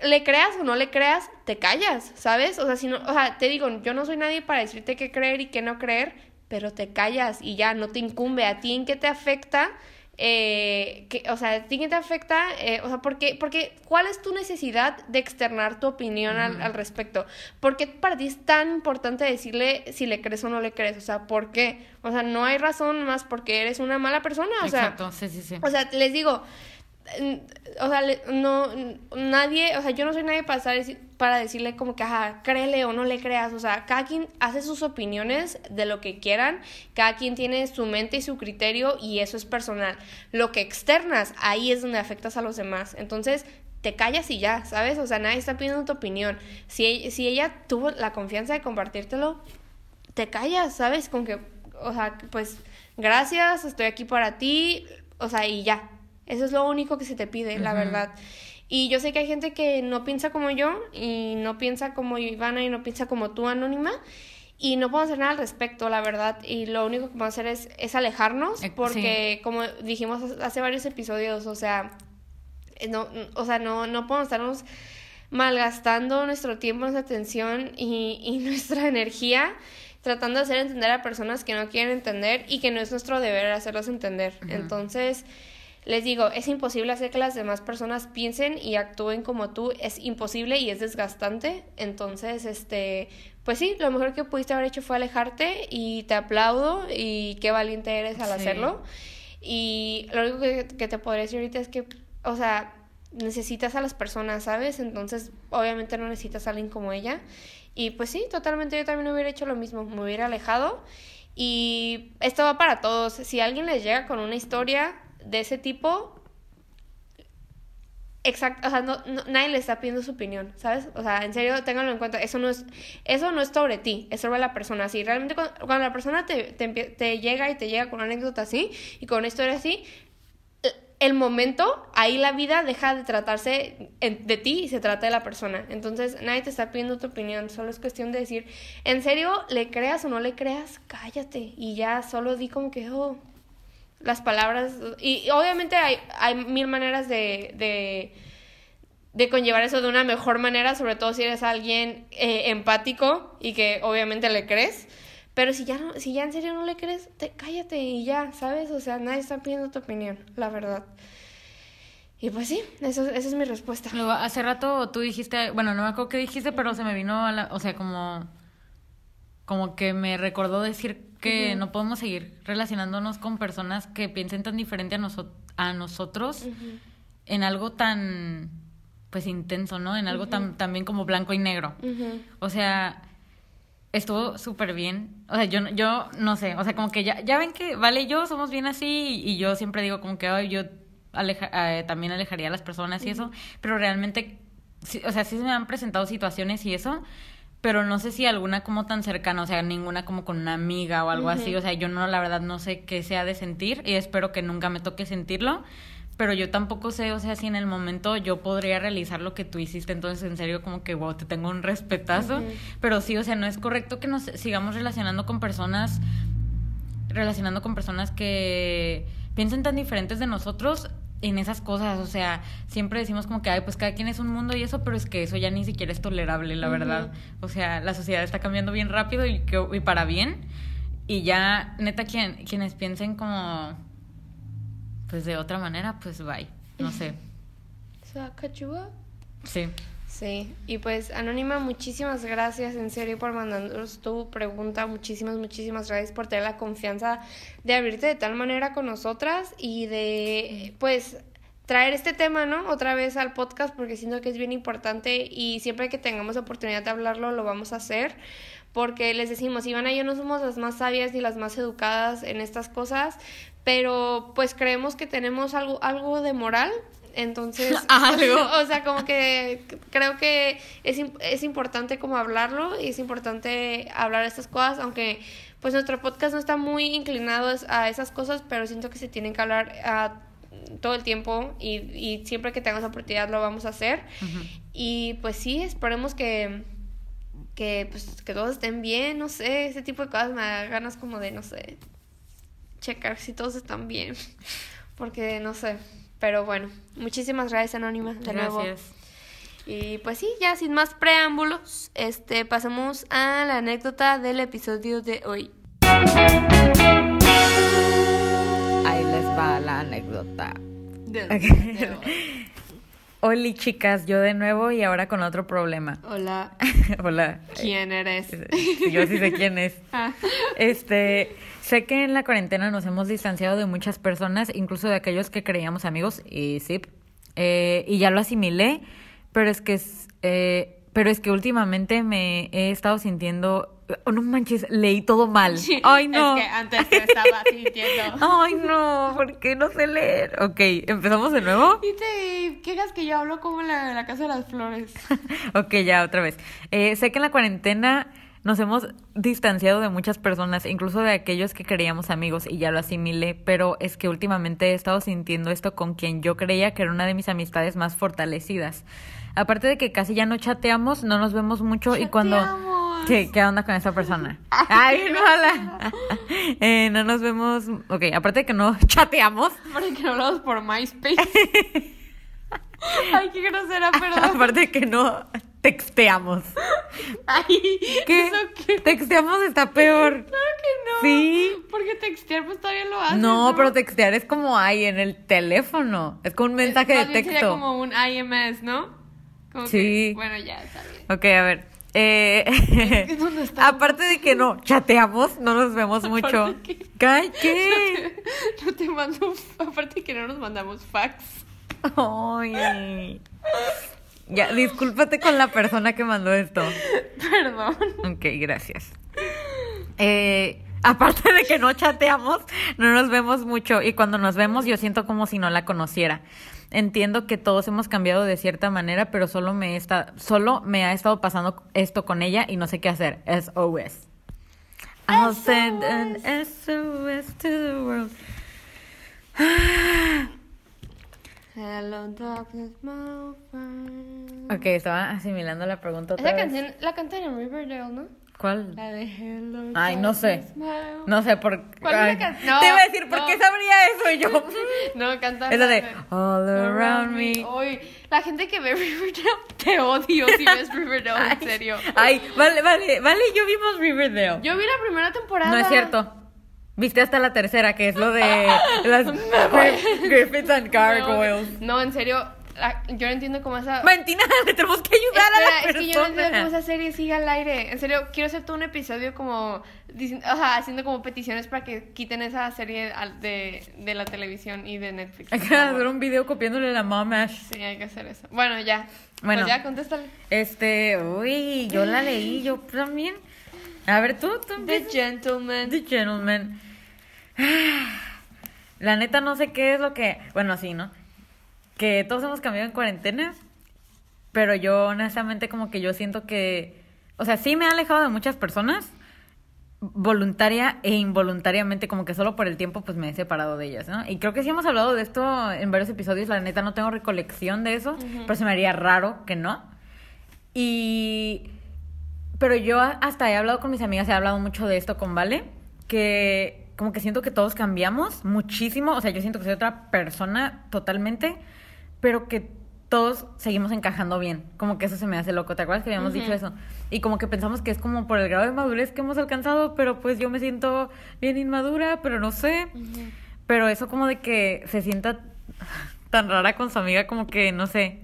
le creas o no le creas, te callas, ¿sabes? O sea, si no, o sea, te digo, yo no soy nadie para decirte qué creer y qué no creer, pero te callas y ya no te incumbe a ti en qué te afecta. Eh, que, o sea, ¿a ti qué te afecta? Eh, o sea, porque, porque, ¿cuál es tu necesidad de externar tu opinión al, al, respecto? ¿Por qué para ti es tan importante decirle si le crees o no le crees? O sea, ¿por qué? O sea, no hay razón más porque eres una mala persona. O Exacto, sí, sí, sí. O sea, les digo, o sea, no, nadie, o sea, yo no soy nadie para, para decirle como que, ajá, créele o no le creas, o sea, cada quien hace sus opiniones de lo que quieran, cada quien tiene su mente y su criterio y eso es personal. Lo que externas, ahí es donde afectas a los demás. Entonces, te callas y ya, ¿sabes? O sea, nadie está pidiendo tu opinión. Si, si ella tuvo la confianza de compartírtelo, te callas, ¿sabes? Con que, o sea, pues, gracias, estoy aquí para ti, o sea, y ya, eso es lo único que se te pide, la verdad. Y yo sé que hay gente que no piensa como yo y no piensa como Ivana y no piensa como tú, Anónima. Y no podemos hacer nada al respecto, la verdad. Y lo único que podemos hacer es, es alejarnos eh, porque, como dijimos hace varios episodios, o sea, no, o sea, no, no podemos estarnos malgastando nuestro tiempo, nuestra atención y, y nuestra energía tratando de hacer entender a personas que no quieren entender y que no es nuestro deber hacerlos entender. Entonces les digo, es imposible hacer que las demás personas piensen y actúen como tú, es imposible y es desgastante. Entonces, este, pues sí, lo mejor que pudiste haber hecho fue alejarte y te aplaudo y qué valiente eres al hacerlo. Y lo único que, que te podría decir ahorita es que, o sea, necesitas a las personas, ¿sabes? Entonces, obviamente no necesitas a alguien como ella. Y pues sí, totalmente yo también hubiera hecho lo mismo, me hubiera alejado. Y esto va para todos. Si alguien les llega con una historia, de ese tipo, exacto, o sea, no, nadie le está pidiendo su opinión, ¿sabes? O sea, en serio, ténganlo en cuenta, eso no es, eso no es sobre ti, es sobre la persona. Si realmente cuando, la persona te, te, te, llega y te llega con una anécdota así y con una historia así, el momento, ahí la vida deja de tratarse de ti y se trata de la persona. Entonces, nadie te está pidiendo tu opinión, solo es cuestión de decir, en serio, le creas o no le creas, cállate y ya solo di como que, oh, las palabras. Y, obviamente hay, hay mil maneras de, de, de, conllevar eso de una mejor manera, sobre todo si eres alguien eh, empático y que obviamente le crees. Pero si ya, no, si ya en serio no le crees, te, cállate y ya, ¿sabes? O sea, nadie está pidiendo tu opinión, la verdad. Y pues sí, eso, esa es mi respuesta. Luego, hace rato tú dijiste, bueno, no me acuerdo qué dijiste, pero se me vino a la, o sea, como, como que me recordó decir que no podemos seguir relacionándonos con personas que piensen tan diferente a, a nosotros en algo tan pues intenso, ¿no? En algo tan también como blanco y negro. O sea, estuvo súper bien. O sea, yo, yo no sé, o sea, como que ya, ya ven que, vale, yo somos bien así y, yo siempre digo como que yo aleja, eh, también alejaría a las personas y eso, pero realmente, o sea, sí se me han presentado situaciones y eso, pero no sé si alguna como tan cercana, o sea, ninguna como con una amiga o algo así, o sea, yo no, la verdad no sé qué sea de sentir y espero que nunca me toque sentirlo, pero yo tampoco sé, o sea, si en el momento yo podría realizar lo que tú hiciste, entonces en serio como que, wow, te tengo un respetazo, pero sí, o sea, no es correcto que nos sigamos relacionando con personas, relacionando con personas que piensen tan diferentes de nosotros en esas cosas, o sea, siempre decimos como que, ay, pues cada quien es un mundo y eso, pero es que eso ya ni siquiera es tolerable, la verdad. O sea, la sociedad está cambiando bien rápido y, que, y para bien. Y ya, neta, quien, quienes piensen como, pues de otra manera, pues bye, no sé. ¿Se Sí. Sí, y pues Anónima, muchísimas gracias en serio por mandarnos tu pregunta, muchísimas, muchísimas gracias por tener la confianza de abrirte de tal manera con nosotras y de pues traer este tema, ¿no? Otra vez al podcast porque siento que es bien importante y siempre que tengamos oportunidad de hablarlo lo vamos a hacer porque les decimos, Ivana y yo no somos las más sabias ni las más educadas en estas cosas, pero pues creemos que tenemos algo, algo de moral entonces, o sea, como que creo que es, es importante como hablarlo y es importante hablar estas cosas, aunque pues nuestro podcast no está muy inclinado a esas cosas, pero siento que se tienen que hablar a todo el tiempo y, y siempre que tengamos oportunidad lo vamos a hacer. Y pues sí, esperemos que, que, pues, que todos estén bien, no sé, ese tipo de cosas me da ganas como de, no sé, checar si todos están bien, porque no sé. Pero bueno, muchísimas gracias Anónima de gracias. Y pues sí, ya sin más preámbulos, este pasamos a la anécdota del episodio de hoy. Ahí les va la anécdota. Hola chicas, yo de nuevo y ahora con otro problema. Hola. Hola. ¿Quién eres? Yo sí sé quién es. Ah. Este, sé que en la cuarentena nos hemos distanciado de muchas personas, incluso de aquellos que creíamos amigos, y sí, eh, y ya lo asimilé, pero es que eh, pero es que últimamente me he estado sintiendo Oh, no manches, leí todo mal. Ay, no. Es que antes estaba sintiendo. Ay, no, ¿por qué no sé leer? Ok, ¿empezamos de nuevo? Y te quejas que yo hablo como la, la Casa de las Flores. ok, ya, otra vez. Eh, sé que en la cuarentena nos hemos distanciado de muchas personas, incluso de aquellos que creíamos amigos, y ya lo asimilé, pero es que últimamente he estado sintiendo esto con quien yo creía que era una de mis amistades más fortalecidas. Aparte de que casi ya no chateamos, no nos vemos mucho y cuando ¿Qué, ¿Qué onda con esa persona? Ay, no, eh, no nos vemos. Ok, aparte de que no chateamos. Aparte de que no hablamos por MySpace. Ay, qué grosera, perdón. Aparte de que no texteamos. Ay, ¿qué? Texteamos está peor. Claro que no. Sí. Porque textear pues todavía lo haces. No, pero textear es como hay en el teléfono. Es como un mensaje de texto. Sería como un IMS, ¿no? Sí. bueno, ya, está bien. Ok, a ver. Eh, aparte de que no chateamos, no nos vemos mucho. ¿Qué? No te, mando. Aparte de que no nos mandamos fax. Ay. Ya, discúlpate con la persona que mandó esto. Perdón. Ok, gracias. Eh, aparte de que no chateamos, no nos vemos mucho. Y cuando nos vemos, yo siento como si no la conociera. Entiendo que todos hemos cambiado de cierta manera, pero solo me, está, solo me ha estado pasando esto con ella y no sé qué hacer. SOS. I'll send an SOS to the world. Hello, darkness, my friend. Ok, estaba asimilando la pregunta otra Esa canción la cantan en Riverdale, ¿no? ¿Cuál? La de Hello. Ay, no sé. No sé por ¿Cuál es no, Te iba a decir, ¿por qué sabría eso yo? no, canta. Es la de All Around Me. Uy, la gente que ve Riverdale, te odio si ves Riverdale, en serio. Ay, vale, vale, vale, yo vimos Riverdale. Yo vi la primera temporada. No es cierto. Viste hasta la tercera, que es lo de las Griffiths and Gargoyles. No, en serio, yo no entiendo cómo esa. Mentina, le tenemos que ayudar a la persona. Es que yo no entiendo cómo esa serie sigue al aire. En serio, quiero hacer todo un episodio como. haciendo como peticiones para que quiten esa serie de, de la televisión y de Netflix. Hay que hacer un video copiéndole la mamash. Sí, hay que hacer eso. Bueno, ya. Bueno, pues ya, contéstale. Este, uy, yo la leí, yo también. A ver, tú, tú. The Gentleman. The Gentleman. La neta no sé qué es lo que. Bueno, sí, ¿no? Que todos hemos cambiado en cuarentena, pero yo honestamente como que yo siento que, o sea, sí me ha alejado de muchas personas, voluntaria e involuntariamente, como que solo por el tiempo pues me he separado de ellas, ¿no? Y creo que sí hemos hablado de esto en varios episodios, la neta no tengo recolección de eso, pero se me haría raro que no. Y... Pero yo hasta he hablado con mis amigas, he hablado mucho de esto con Vale, que como que siento que todos cambiamos muchísimo, o sea, yo siento que soy otra persona totalmente pero que todos seguimos encajando bien. Como que eso se me hace loco. ¿Te acuerdas que habíamos dicho eso? Y como que pensamos que es como por el grado de madurez que hemos alcanzado, pero pues yo me siento bien inmadura, pero no sé. Pero eso como de que se sienta tan rara con su amiga, como que no sé.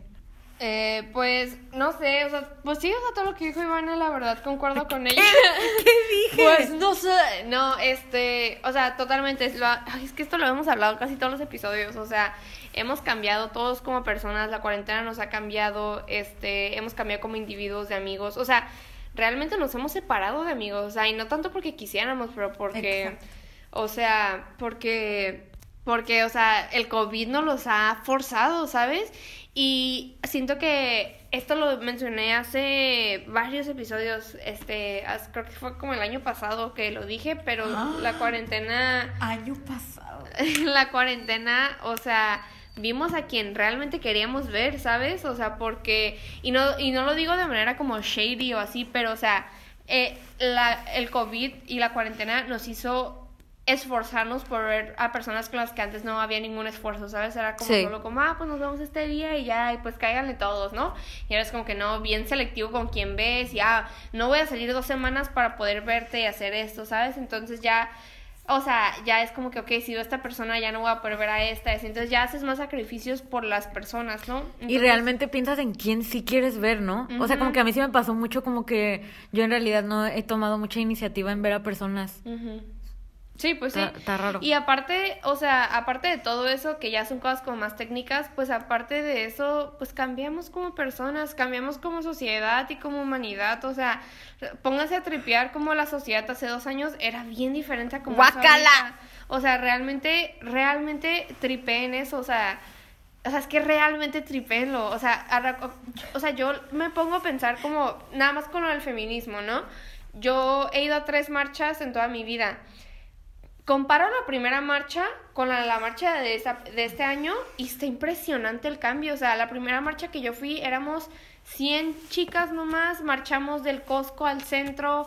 Eh, pues, no sé, o sea, pues sí, o sea, todo lo que dijo Ivana, la verdad, concuerdo con ella. ¿Qué dije? Pues no sé, no, este, o sea, totalmente, es, lo- ay, es que esto lo hemos hablado casi todos los episodios, o sea, hemos cambiado todos como personas, la cuarentena nos ha cambiado, este, hemos cambiado como individuos de amigos, o sea, realmente nos hemos separado de amigos, o sea, y no tanto porque quisiéramos, pero porque, Exacto. o sea, porque, porque, o sea, el COVID nos los ha forzado, ¿sabes? Y siento que esto lo mencioné hace varios episodios, este, creo que fue como el año pasado que lo dije, pero Ah. la cuarentena, Año pasado. la cuarentena, o sea, vimos a quien realmente queríamos ver, ¿sabes? O sea, porque, y no, y no lo digo de manera como shady o así, pero, o sea, eh, la, el COVID y la cuarentena nos hizo esforzarnos por ver a personas con las que antes no había ningún esfuerzo, ¿sabes? Era como Sí. solo como, ah, pues nos vemos este día y ya, y pues cáiganle todos, ¿no? Y ahora es como que no, bien selectivo con quien ves, y ah, no voy a salir dos semanas para poder verte y hacer esto, ¿sabes? Entonces ya, o sea, ya es como que, ok, si veo a esta persona ya no voy a poder ver a esta, entonces ya haces más sacrificios por las personas, ¿no? Y realmente piensas en quién sí quieres ver, ¿no? O sea, como que a mí sí me pasó mucho como que yo en realidad no he tomado mucha iniciativa en ver a personas. Ujú. Sí, pues sí. Está- está raro. Y aparte, o sea, aparte de todo eso, que ya son cosas como más técnicas, pues aparte de eso, pues cambiamos como personas, cambiamos como sociedad y como humanidad. O sea, pónganse a tripear como la sociedad hace dos años era bien diferente a como ¡Guácala! O sea, realmente, realmente tripeen eso, o sea... O sea, es que realmente tripéenlo. O sea, o sea, yo me pongo a pensar como, nada más con lo del feminismo, ¿no? Yo he ido a tres marchas en toda mi vida. Comparo la primera marcha con la, la marcha de, esta- de este año y está impresionante el cambio. O sea, la primera marcha que yo fui éramos 100 chicas nomás, marchamos del Costco al centro,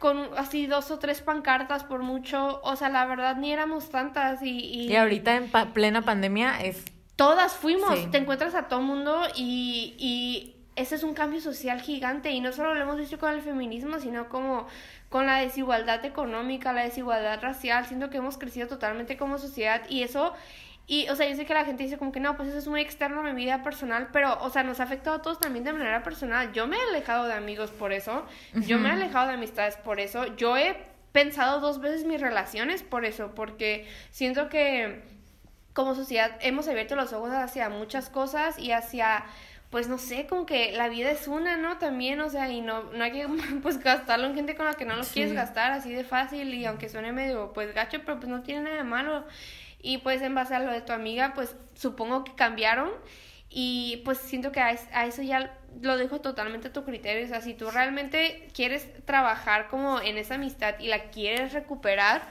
con así dos o tres pancartas por mucho. O sea, la verdad ni éramos tantas y... y- Y ahorita en pa- plena pandemia es... Todas fuimos, Sí. te encuentras a todo mundo y, y ese es un cambio social gigante y no solo lo hemos visto con el feminismo, sino como con la desigualdad económica, la desigualdad racial, siento que hemos crecido totalmente como sociedad y eso, y o sea, yo sé que la gente dice como que no, pues eso es muy externo a mi vida personal, pero o sea, nos ha afectado a todos también de manera personal. Yo me he alejado de amigos por eso, yo me he alejado de amistades por eso, yo he pensado dos veces mis relaciones por eso, porque siento que como sociedad hemos abierto los ojos hacia muchas cosas y hacia pues no sé, como que la vida es una, ¿no? También, o sea, y no, no hay que pues gastarlo en gente con la que no lo Sí. quieres gastar así de fácil y aunque suene medio pues gacho, pero pues no tiene nada de malo. Y pues en base a lo de tu amiga, pues supongo que cambiaron y pues siento que a, a eso ya lo dejo totalmente a tu criterio. O sea, si tú realmente quieres trabajar como en esa amistad y la quieres recuperar,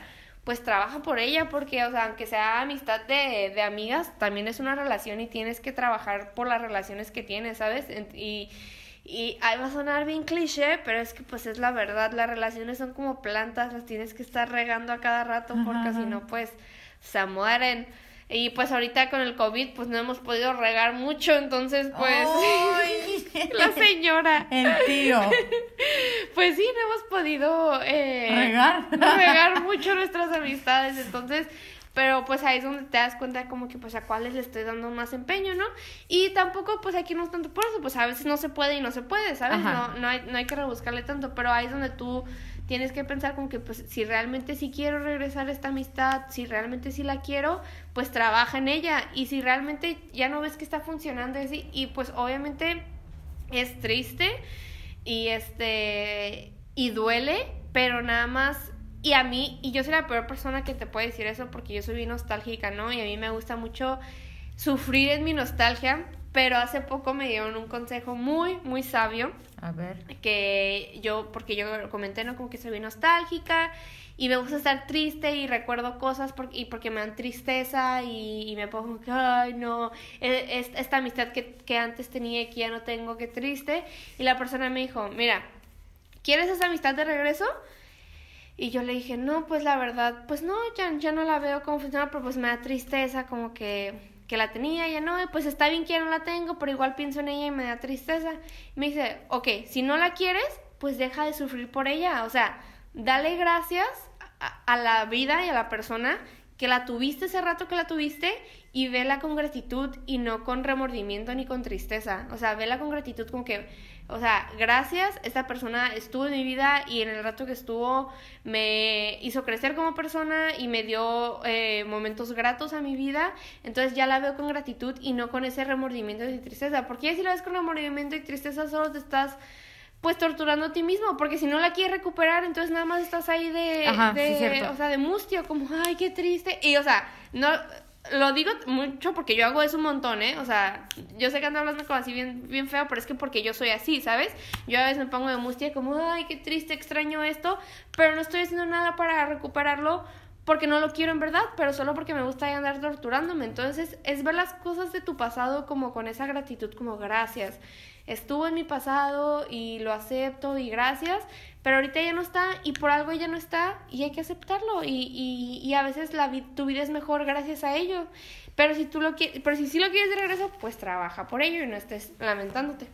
pues trabaja por ella, porque, o sea, aunque sea amistad de, de amigas, también es una relación y tienes que trabajar por las relaciones que tienes, ¿sabes? Y, y ahí va a sonar bien cliché, pero es que pues es la verdad, las relaciones son como plantas, las tienes que estar regando a cada rato, porque si no, pues se mueren. Y pues ahorita con el COVID, pues no hemos podido regar mucho, entonces pues ¡Ay! la señora. El tío. Pues sí, no hemos podido eh, Regar. regar mucho nuestras amistades, entonces, pero pues ahí es donde te das cuenta como que pues a cuáles le estoy dando más empeño, ¿no? Y tampoco pues aquí no es tanto por eso, pues a veces no se puede y no se puede, ¿sabes? Ajá. No, no, hay, no hay que rebuscarle tanto, pero ahí es donde tú tienes que pensar como que pues si realmente sí quiero regresar a esta amistad, si realmente sí la quiero, pues trabaja en ella y si realmente ya no ves que está funcionando así y pues obviamente es triste y este y duele, pero nada más y a mí y yo soy la peor persona que te puede decir eso porque yo soy bien nostálgica, ¿no? Y a mí me gusta mucho sufrir en mi nostalgia, pero hace poco me dieron un consejo muy muy sabio A ver. que yo, porque yo comenté, ¿no? Como que soy bien nostálgica y me gusta estar triste y recuerdo cosas por- y porque me dan tristeza y, y me pongo como que, ay, no, e- es- esta amistad que, que antes tenía y que ya no tengo, qué triste. Y la persona me dijo, mira, ¿quieres esa amistad de regreso? Y yo le dije, no, pues la verdad, pues no, ya, ya no la veo cómo funciona, pero pues me da tristeza como que, que la tenía, ya no, y pues está bien que ya no la tengo, pero igual pienso en ella y me da tristeza. Y me dice, ok, si no la quieres, pues deja de sufrir por ella, o sea, dale gracias a, a la vida y a la persona que la tuviste ese rato que la tuviste y vela con gratitud y no con remordimiento ni con tristeza. O sea, vela con gratitud como que, o sea, gracias, esta persona estuvo en mi vida y en el rato que estuvo me hizo crecer como persona y me dio eh, momentos gratos a mi vida. Entonces ya la veo con gratitud y no con ese remordimiento y tristeza. Porque si la ves con remordimiento y tristeza solo te estás pues torturando a ti mismo, porque si no la quieres recuperar, entonces nada más estás ahí de, de o sea, de mustio, como, ay, qué triste. Y, o sea, no, lo digo mucho porque yo hago eso un montón, ¿eh? O sea, yo sé que ando hablando como así bien, bien feo, pero es que porque yo soy así, ¿sabes? Yo a veces me pongo de mustia como, ay, qué triste, extraño esto, pero no estoy haciendo nada para recuperarlo porque no lo quiero en verdad, pero solo porque me gusta andar torturándome. Entonces, es ver las cosas de tu pasado como con esa gratitud, como gracias estuvo en mi pasado y lo acepto y gracias, pero ahorita ya no está y por algo ya no está y hay que aceptarlo y, y, y a veces la tu vida es mejor gracias a ello. Pero si tú lo quieres, pero si sí lo quieres de regreso, pues trabaja por ello y no estés lamentándote.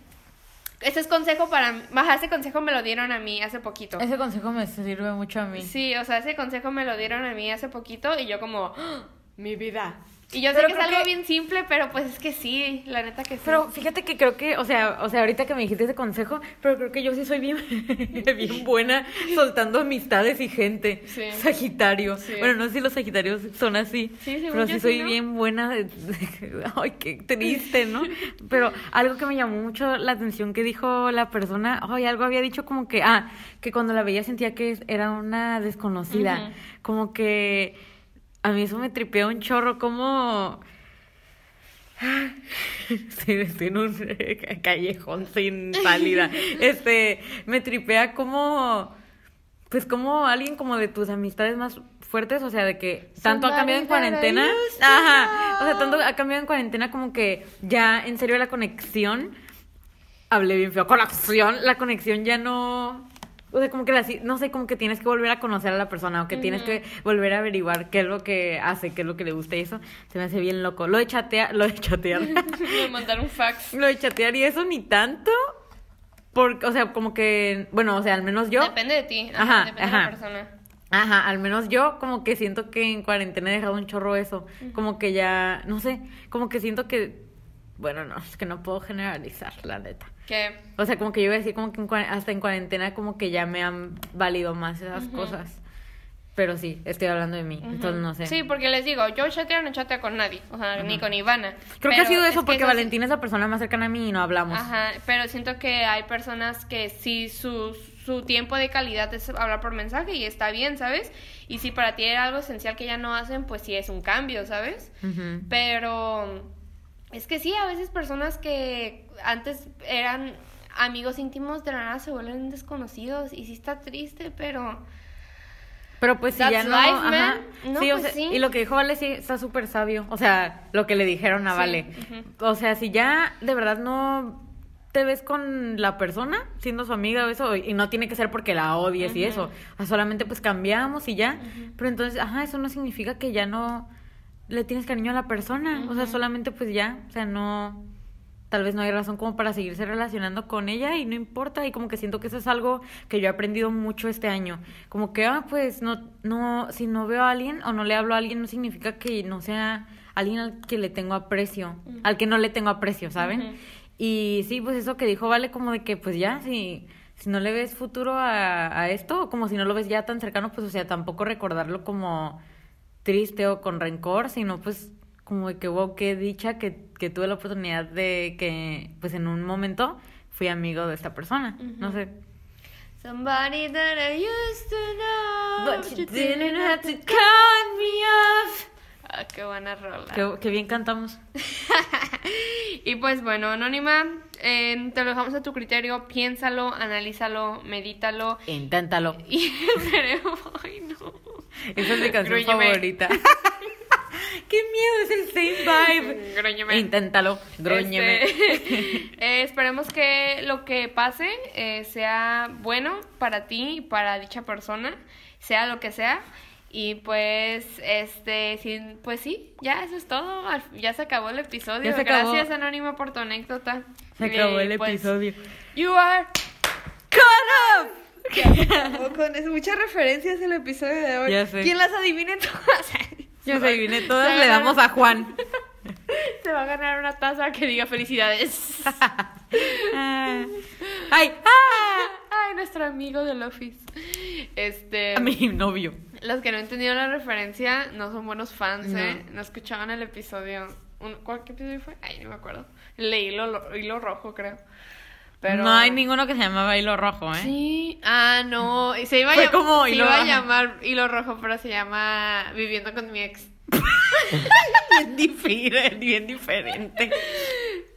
Ese es consejo para baja ese consejo me lo dieron a mí hace poquito. Ese consejo me sirve mucho a mí. Sí, o sea, ese consejo me lo dieron a mí hace poquito y yo como ¡Ah! mi vida. Y yo sé que es algo bien simple, pero pues es que sí, la neta que sí. Pero fíjate que creo que, o sea, o sea, ahorita que me dijiste ese consejo, pero creo que yo sí soy bien, bien buena soltando amistades y gente. Sí. Sagitario. Bueno, no sé si los Sagitarios son así, sí, pero sí soy bien buena. De, ay, qué triste, ¿no? pero algo que me llamó mucho la atención que dijo la persona, ay, algo había dicho como que, ah, que cuando la veía sentía que era una desconocida, como que a mí eso me tripeó un chorro, como... Sí, estoy en un callejón sin salida. Este, me tripea como, pues como alguien como de tus amistades más fuertes, o sea, de que tanto ha cambiado en cuarentena. Ajá, o sea, tanto ha cambiado en cuarentena como que ya en serio la conexión, hablé bien feo, conexión, la conexión ya no, o sea, como que la, no sé, como que tienes que volver a conocer a la persona o que tienes que volver a averiguar qué es lo que hace, qué es lo que le gusta y eso se me hace bien loco. Lo de chatear, lo de chatear. de mandar un fax. Lo de chatear y eso ni tanto. Porque, o sea, como que, bueno, o sea, al menos yo. Depende de ti, ajá, depende de la persona. Ajá, al menos yo como que siento que en cuarentena he dejado un chorro eso. Como que ya, no sé, como que siento que bueno, no, es que no puedo generalizar, la neta. ¿Qué? O sea, como que yo iba a decir como que hasta en cuarentena como que ya me han valido más esas cosas. Pero sí, estoy hablando de mí, entonces no sé. Sí, porque les digo, yo chateo no chateo con nadie, o sea, ni con Ivana. Creo que ha sido eso porque Valentina es la persona más cercana a mí y no hablamos. Ajá, pero siento que hay personas que sí su, su tiempo de calidad es hablar por mensaje y está bien, ¿sabes? Y si para ti era algo esencial que ya no hacen, pues sí es un cambio, ¿sabes? Pero es que sí, a veces personas que antes eran amigos íntimos de la nada se vuelven desconocidos y sí está triste, pero... Pero pues sí, ya no, ajá. sí, o pues sea, Y lo que dijo Vale sí está súper sabio. O sea, lo que le dijeron a Vale. O sea, si ya de verdad no te ves con la persona siendo su amiga o eso, y no tiene que ser porque la odies y eso. O sea, solamente pues cambiamos y ya. Pero entonces, ajá, eso no significa que ya no le tienes cariño a la persona. O sea, solamente pues ya, o sea, no, tal vez no hay razón como para seguirse relacionando con ella y no importa. Y como que siento que eso es algo que yo he aprendido mucho este año. Como que, ah, pues no, no, si no veo a alguien o no le hablo a alguien, no significa que no sea alguien al que le tengo aprecio, al que no le tengo aprecio, ¿saben? Y sí, pues eso que dijo Vale, como de que pues ya, si si no le ves futuro a, a, esto, como si no lo ves ya tan cercano, pues o sea, tampoco recordarlo como triste o con rencor, sino pues como de que, wow, qué dicha que, que tuve la oportunidad de que, pues en un momento fui amigo de esta persona, no sé. Somebody that I used to know, but you didn't have to cut me off. Ah, qué buena rola. Qué, bien cantamos. y pues bueno, Anónima, eh, te lo dejamos a tu criterio. Piénsalo, analízalo, medítalo. Inténtalo. Y esperemos. Ay, no. Esa es mi canción favorita. ¡Qué miedo! Es el same vibe. Gruñeme. Inténtalo. Este, eh, esperemos que lo que pase eh, sea bueno para ti y para dicha persona, sea lo que sea. Y pues, este, sí, pues sí, ya eso es todo. Ya se acabó el episodio. Gracias, Anónima, por tu anécdota. Se acabó el pues, episodio. You are caught up. con muchas referencias el episodio de hoy. ¿Quién las adivine todas? Yo se adiviné todas, le damos a Juan. Se va a ganar una taza que diga felicidades. Ah. ¡Ay! ¡Ah! Ay, nuestro amigo del office. Este. A mi novio. Los que no entendieron la referencia no son buenos fans, ¿eh? No escuchaban el episodio. ¿Cuál qué episodio fue? Ay, no me acuerdo. El hilo, hilo rojo, creo. Pero... No hay ninguno que se llamaba Hilo Rojo, ¿eh? Sí. Ah, no. y Se iba, a, Fue llam- como se hilo- iba a llamar hilo rojo, pero se llama Viviendo con mi ex. Bien diferente, bien diferente.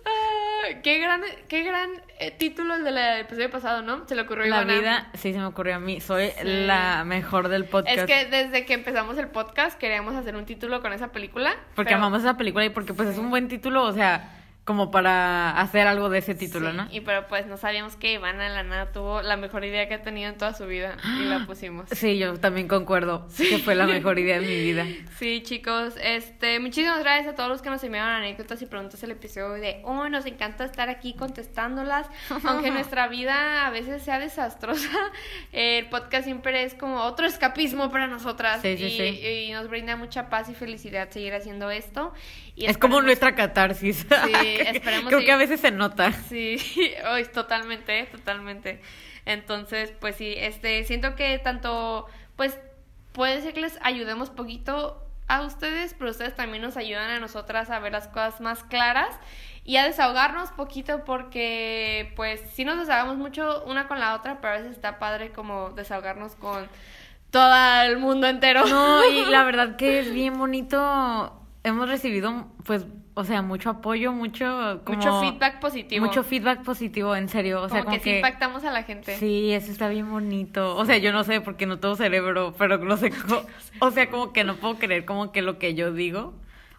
Ah, qué gran, qué gran eh, título el del episodio pasado, ¿no? Se le ocurrió a La Ivana. vida, sí se me ocurrió a mí. Soy la mejor del podcast. Es que desde que empezamos el podcast queríamos hacer un título con esa película. Porque pero- amamos esa película y porque pues es un buen título, o sea, como para hacer algo de ese título, Sí, ¿no? Y pero pues no sabíamos que Ivana de la nada tuvo la mejor idea que ha tenido en toda su vida y la pusimos. Sí, yo también concuerdo que fue la mejor idea de mi vida. Sí, chicos, este, muchísimas gracias a todos los que nos enviaron anécdotas y preguntas el episodio de oh, nos encanta estar aquí contestándolas, aunque nuestra vida a veces sea desastrosa, el podcast siempre es como otro escapismo para nosotras Sí, y, sí. y nos brinda mucha paz y felicidad seguir haciendo esto. Y es como nuestra catarsis. Sí, esperemos Creo que a veces se nota. Sí, hoy totalmente, totalmente. Entonces, pues sí, este, siento que tanto, pues, puede ser que les ayudemos poquito a ustedes, pero ustedes también nos ayudan a nosotras a ver las cosas más claras y a desahogarnos poquito porque, pues, sí nos desahogamos mucho una con la otra, pero a veces está padre como desahogarnos con todo el mundo entero. No, y la verdad que es bien bonito. Hemos recibido, pues, o sea, mucho apoyo, mucho... Como, mucho feedback positivo. Mucho feedback positivo, en serio. O sea, como, como, que, sí impactamos a la gente. Sí, eso está bien bonito. O sea, yo no sé porque no tengo cerebro, pero no sé cómo. O sea, como que no puedo creer como que lo que yo digo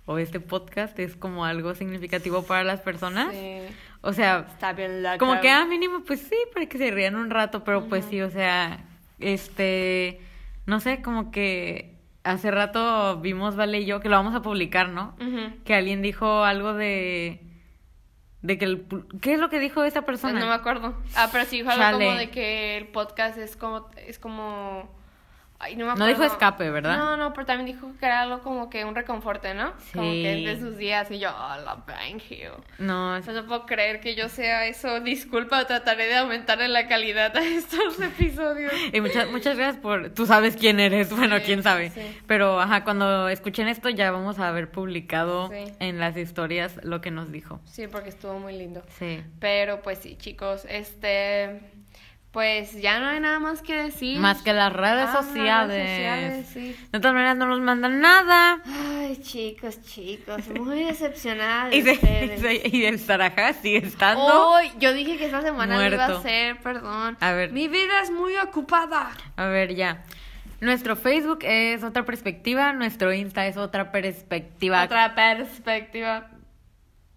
o este podcast es como algo significativo para las personas. Sí. O sea, Está bien como que a mínimo, pues sí, para que se rían un rato, pero pues sí, o sea, este, no sé, como que hace rato vimos Vale y yo que lo vamos a publicar, ¿no? Que alguien dijo algo de de que el ¿qué es lo que dijo esa Pues persona? no me acuerdo. Ah, pero sí dijo algo Chale. como de que el podcast es como es como Ay, no me No dijo escape, ¿verdad? No, no, pero también dijo que era algo como que un reconforte, ¿no? Como que es de Sí. sus días y yo, oh, la thank you. No, Pues no puedo creer que yo sea eso. Disculpa, trataré de aumentarle la calidad a estos episodios. Y muchas, muchas gracias por... Tú sabes quién eres, bueno, Sí, quién sabe. sí. Pero, ajá, cuando escuchen esto ya vamos a haber publicado Sí. en las historias lo que nos dijo. Sí, porque estuvo muy lindo. Sí. Pero pues sí, chicos, este pues ya no hay nada más que decir. Más que las redes Ah, sociales. redes sociales, sí. De todas maneras no nos mandan nada. Ay, chicos, chicos, muy decepcionada de Y, de, y del Sarajá sigue estando. Hoy, yo dije que esta semana lo iba a Muerto. hacer, perdón. A ver. Mi vida es muy ocupada. A ver, ya. Nuestro Facebook es otra perspectiva, nuestro Insta es otra perspectiva. Otra perspectiva.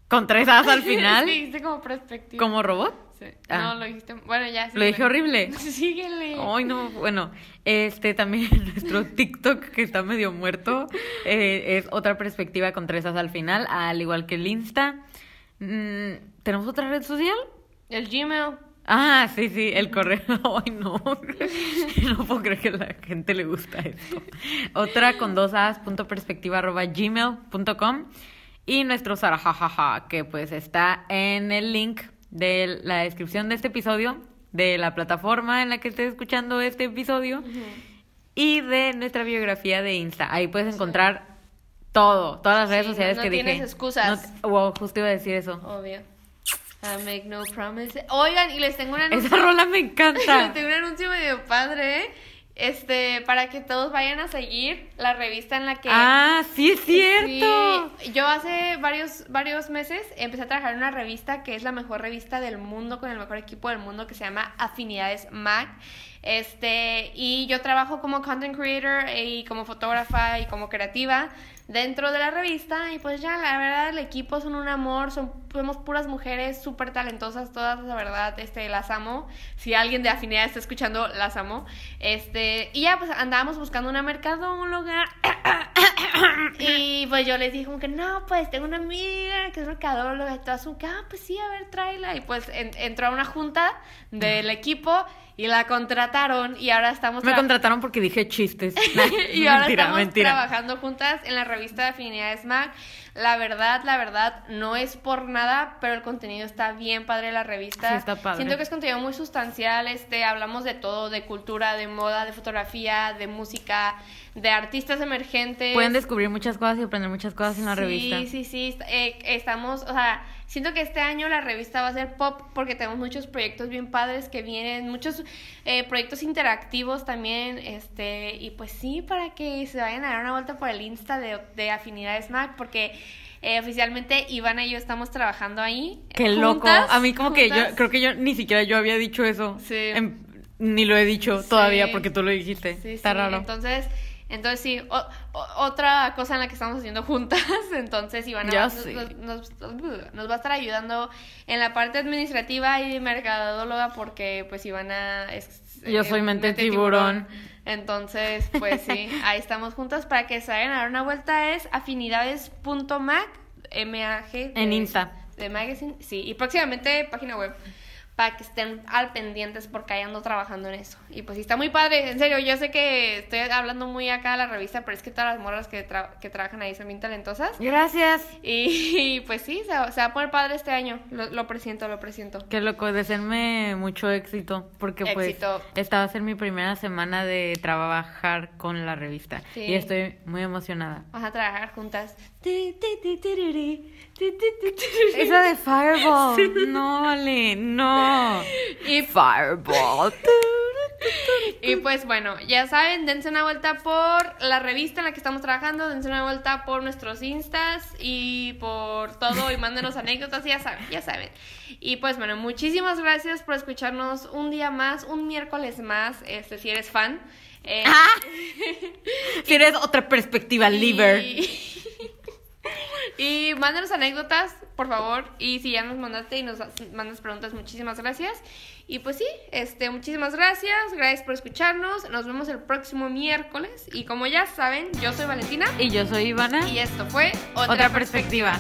Con tres As al final. sí, como perspectiva. ¿Como robot? Sí. Ah. No, lo dijiste. Bueno, ya. Lo dije síguele. horrible. Síguele. Ay, no, bueno, este también nuestro TikTok que está medio muerto eh, es otra perspectiva con tres as al final, al igual que el Insta. Mm, ¿Tenemos otra red social? El Gmail. Ah, sí, sí, el correo. Ay, no. No puedo creer que a la gente le gusta esto. Otra con dos as, punto perspectiva arroba gmail.com. Y nuestro Sarajajaja, que pues está en el link de la descripción de este episodio, de la plataforma en la que estés escuchando este episodio y de nuestra biografía de Insta. Ahí puedes encontrar todo, todas las redes Sí, sociales no que tienes dije. excusas. No- wow, justo iba a decir eso. Obvio. I make no promises. Oigan, y les tengo un anuncio. Esa rola me les encanta. tengo un anuncio medio padre, ¿eh? Este, para que todos vayan a seguir la revista en la que Ah, sí es cierto. Sí, yo hace varios, varios meses empecé a trabajar en una revista que es la mejor revista del mundo, con el mejor equipo del mundo, que se llama Afinidades Mag. Este, y yo trabajo como content creator y como fotógrafa y como creativa dentro de la revista. Y pues ya, la verdad, el equipo son un amor, son, somos puras mujeres súper talentosas, todas, la verdad, este, las amo. Si alguien de afinidad está escuchando, las amo. Este, y ya, pues andábamos buscando una mercadóloga. Y pues yo les dije como que no, pues tengo una amiga que es mercadóloga y todas como ah, pues sí, a ver, tráela. Y pues en- entró a una junta del equipo y la contrataron y ahora estamos... Me contrataron porque dije chistes. y ahora estamos trabajando juntas en la revista de Afinidades Mac. La verdad, la verdad, no es por nada, pero el contenido está bien padre la revista. Sí, está padre. Siento que es contenido muy sustancial, este, hablamos de todo, de cultura, de moda, de fotografía, de música, de artistas emergentes. Pueden descubrir muchas cosas y aprender muchas cosas en la revista. Sí, sí, sí, eh, estamos, o sea, siento que este año la revista va a ser pop porque tenemos muchos proyectos bien padres que vienen, muchos eh, proyectos interactivos también, este, y pues sí, para que se vayan a dar una vuelta por el Insta de, de Afinidades Mac, porque eh, oficialmente Ivana y yo estamos trabajando ahí. Qué loco. A mí como que yo creo que yo ni siquiera yo había dicho eso. Sí. ni lo he dicho todavía porque tú lo dijiste. Sí, Está raro. Entonces, entonces sí, otra cosa en la que estamos haciendo juntas, entonces Ivana nos, nos, va a estar ayudando en la parte administrativa y mercadóloga porque pues Ivana es... Yo soy mente, tiburón. Entonces, pues sí, ahí estamos juntas para que se vayan a dar una vuelta. Es afinidades.mac, M-A-G. En Insta. De magazine, sí. Y próximamente página web para que estén al pendientes porque ahí ando trabajando en eso. Y pues sí, está muy padre, en serio, yo sé que estoy hablando muy acá de la revista, pero es que todas las morras que, que trabajan ahí son bien talentosas. Gracias. Y, pues sí, se, va a poner padre este año, lo, lo presiento, lo presiento. Qué loco, deseenme mucho éxito, porque pues esta va a ser mi primera semana de trabajar con la revista. Y estoy muy emocionada. Vas a trabajar juntas. Esa de Fireball. No, vale, no. Y Fireball. Y pues bueno, ya saben, dense una vuelta por la revista en la que estamos trabajando, dense una vuelta por nuestros instas y por todo y mándenos anécdotas, ya saben, ya saben. Y pues bueno, muchísimas gracias por escucharnos un día más, un miércoles más, este si eres fan. Eh, ah. si eres otra perspectiva, liver. Y mándanos anécdotas, por favor. Y si ya nos mandaste y nos mandas preguntas, muchísimas gracias. Y pues sí, este, muchísimas gracias. Gracias por escucharnos. Nos vemos el próximo miércoles. Y como ya saben, yo soy Valentina. Y yo soy Ivana. Y esto fue Otra, perspectiva.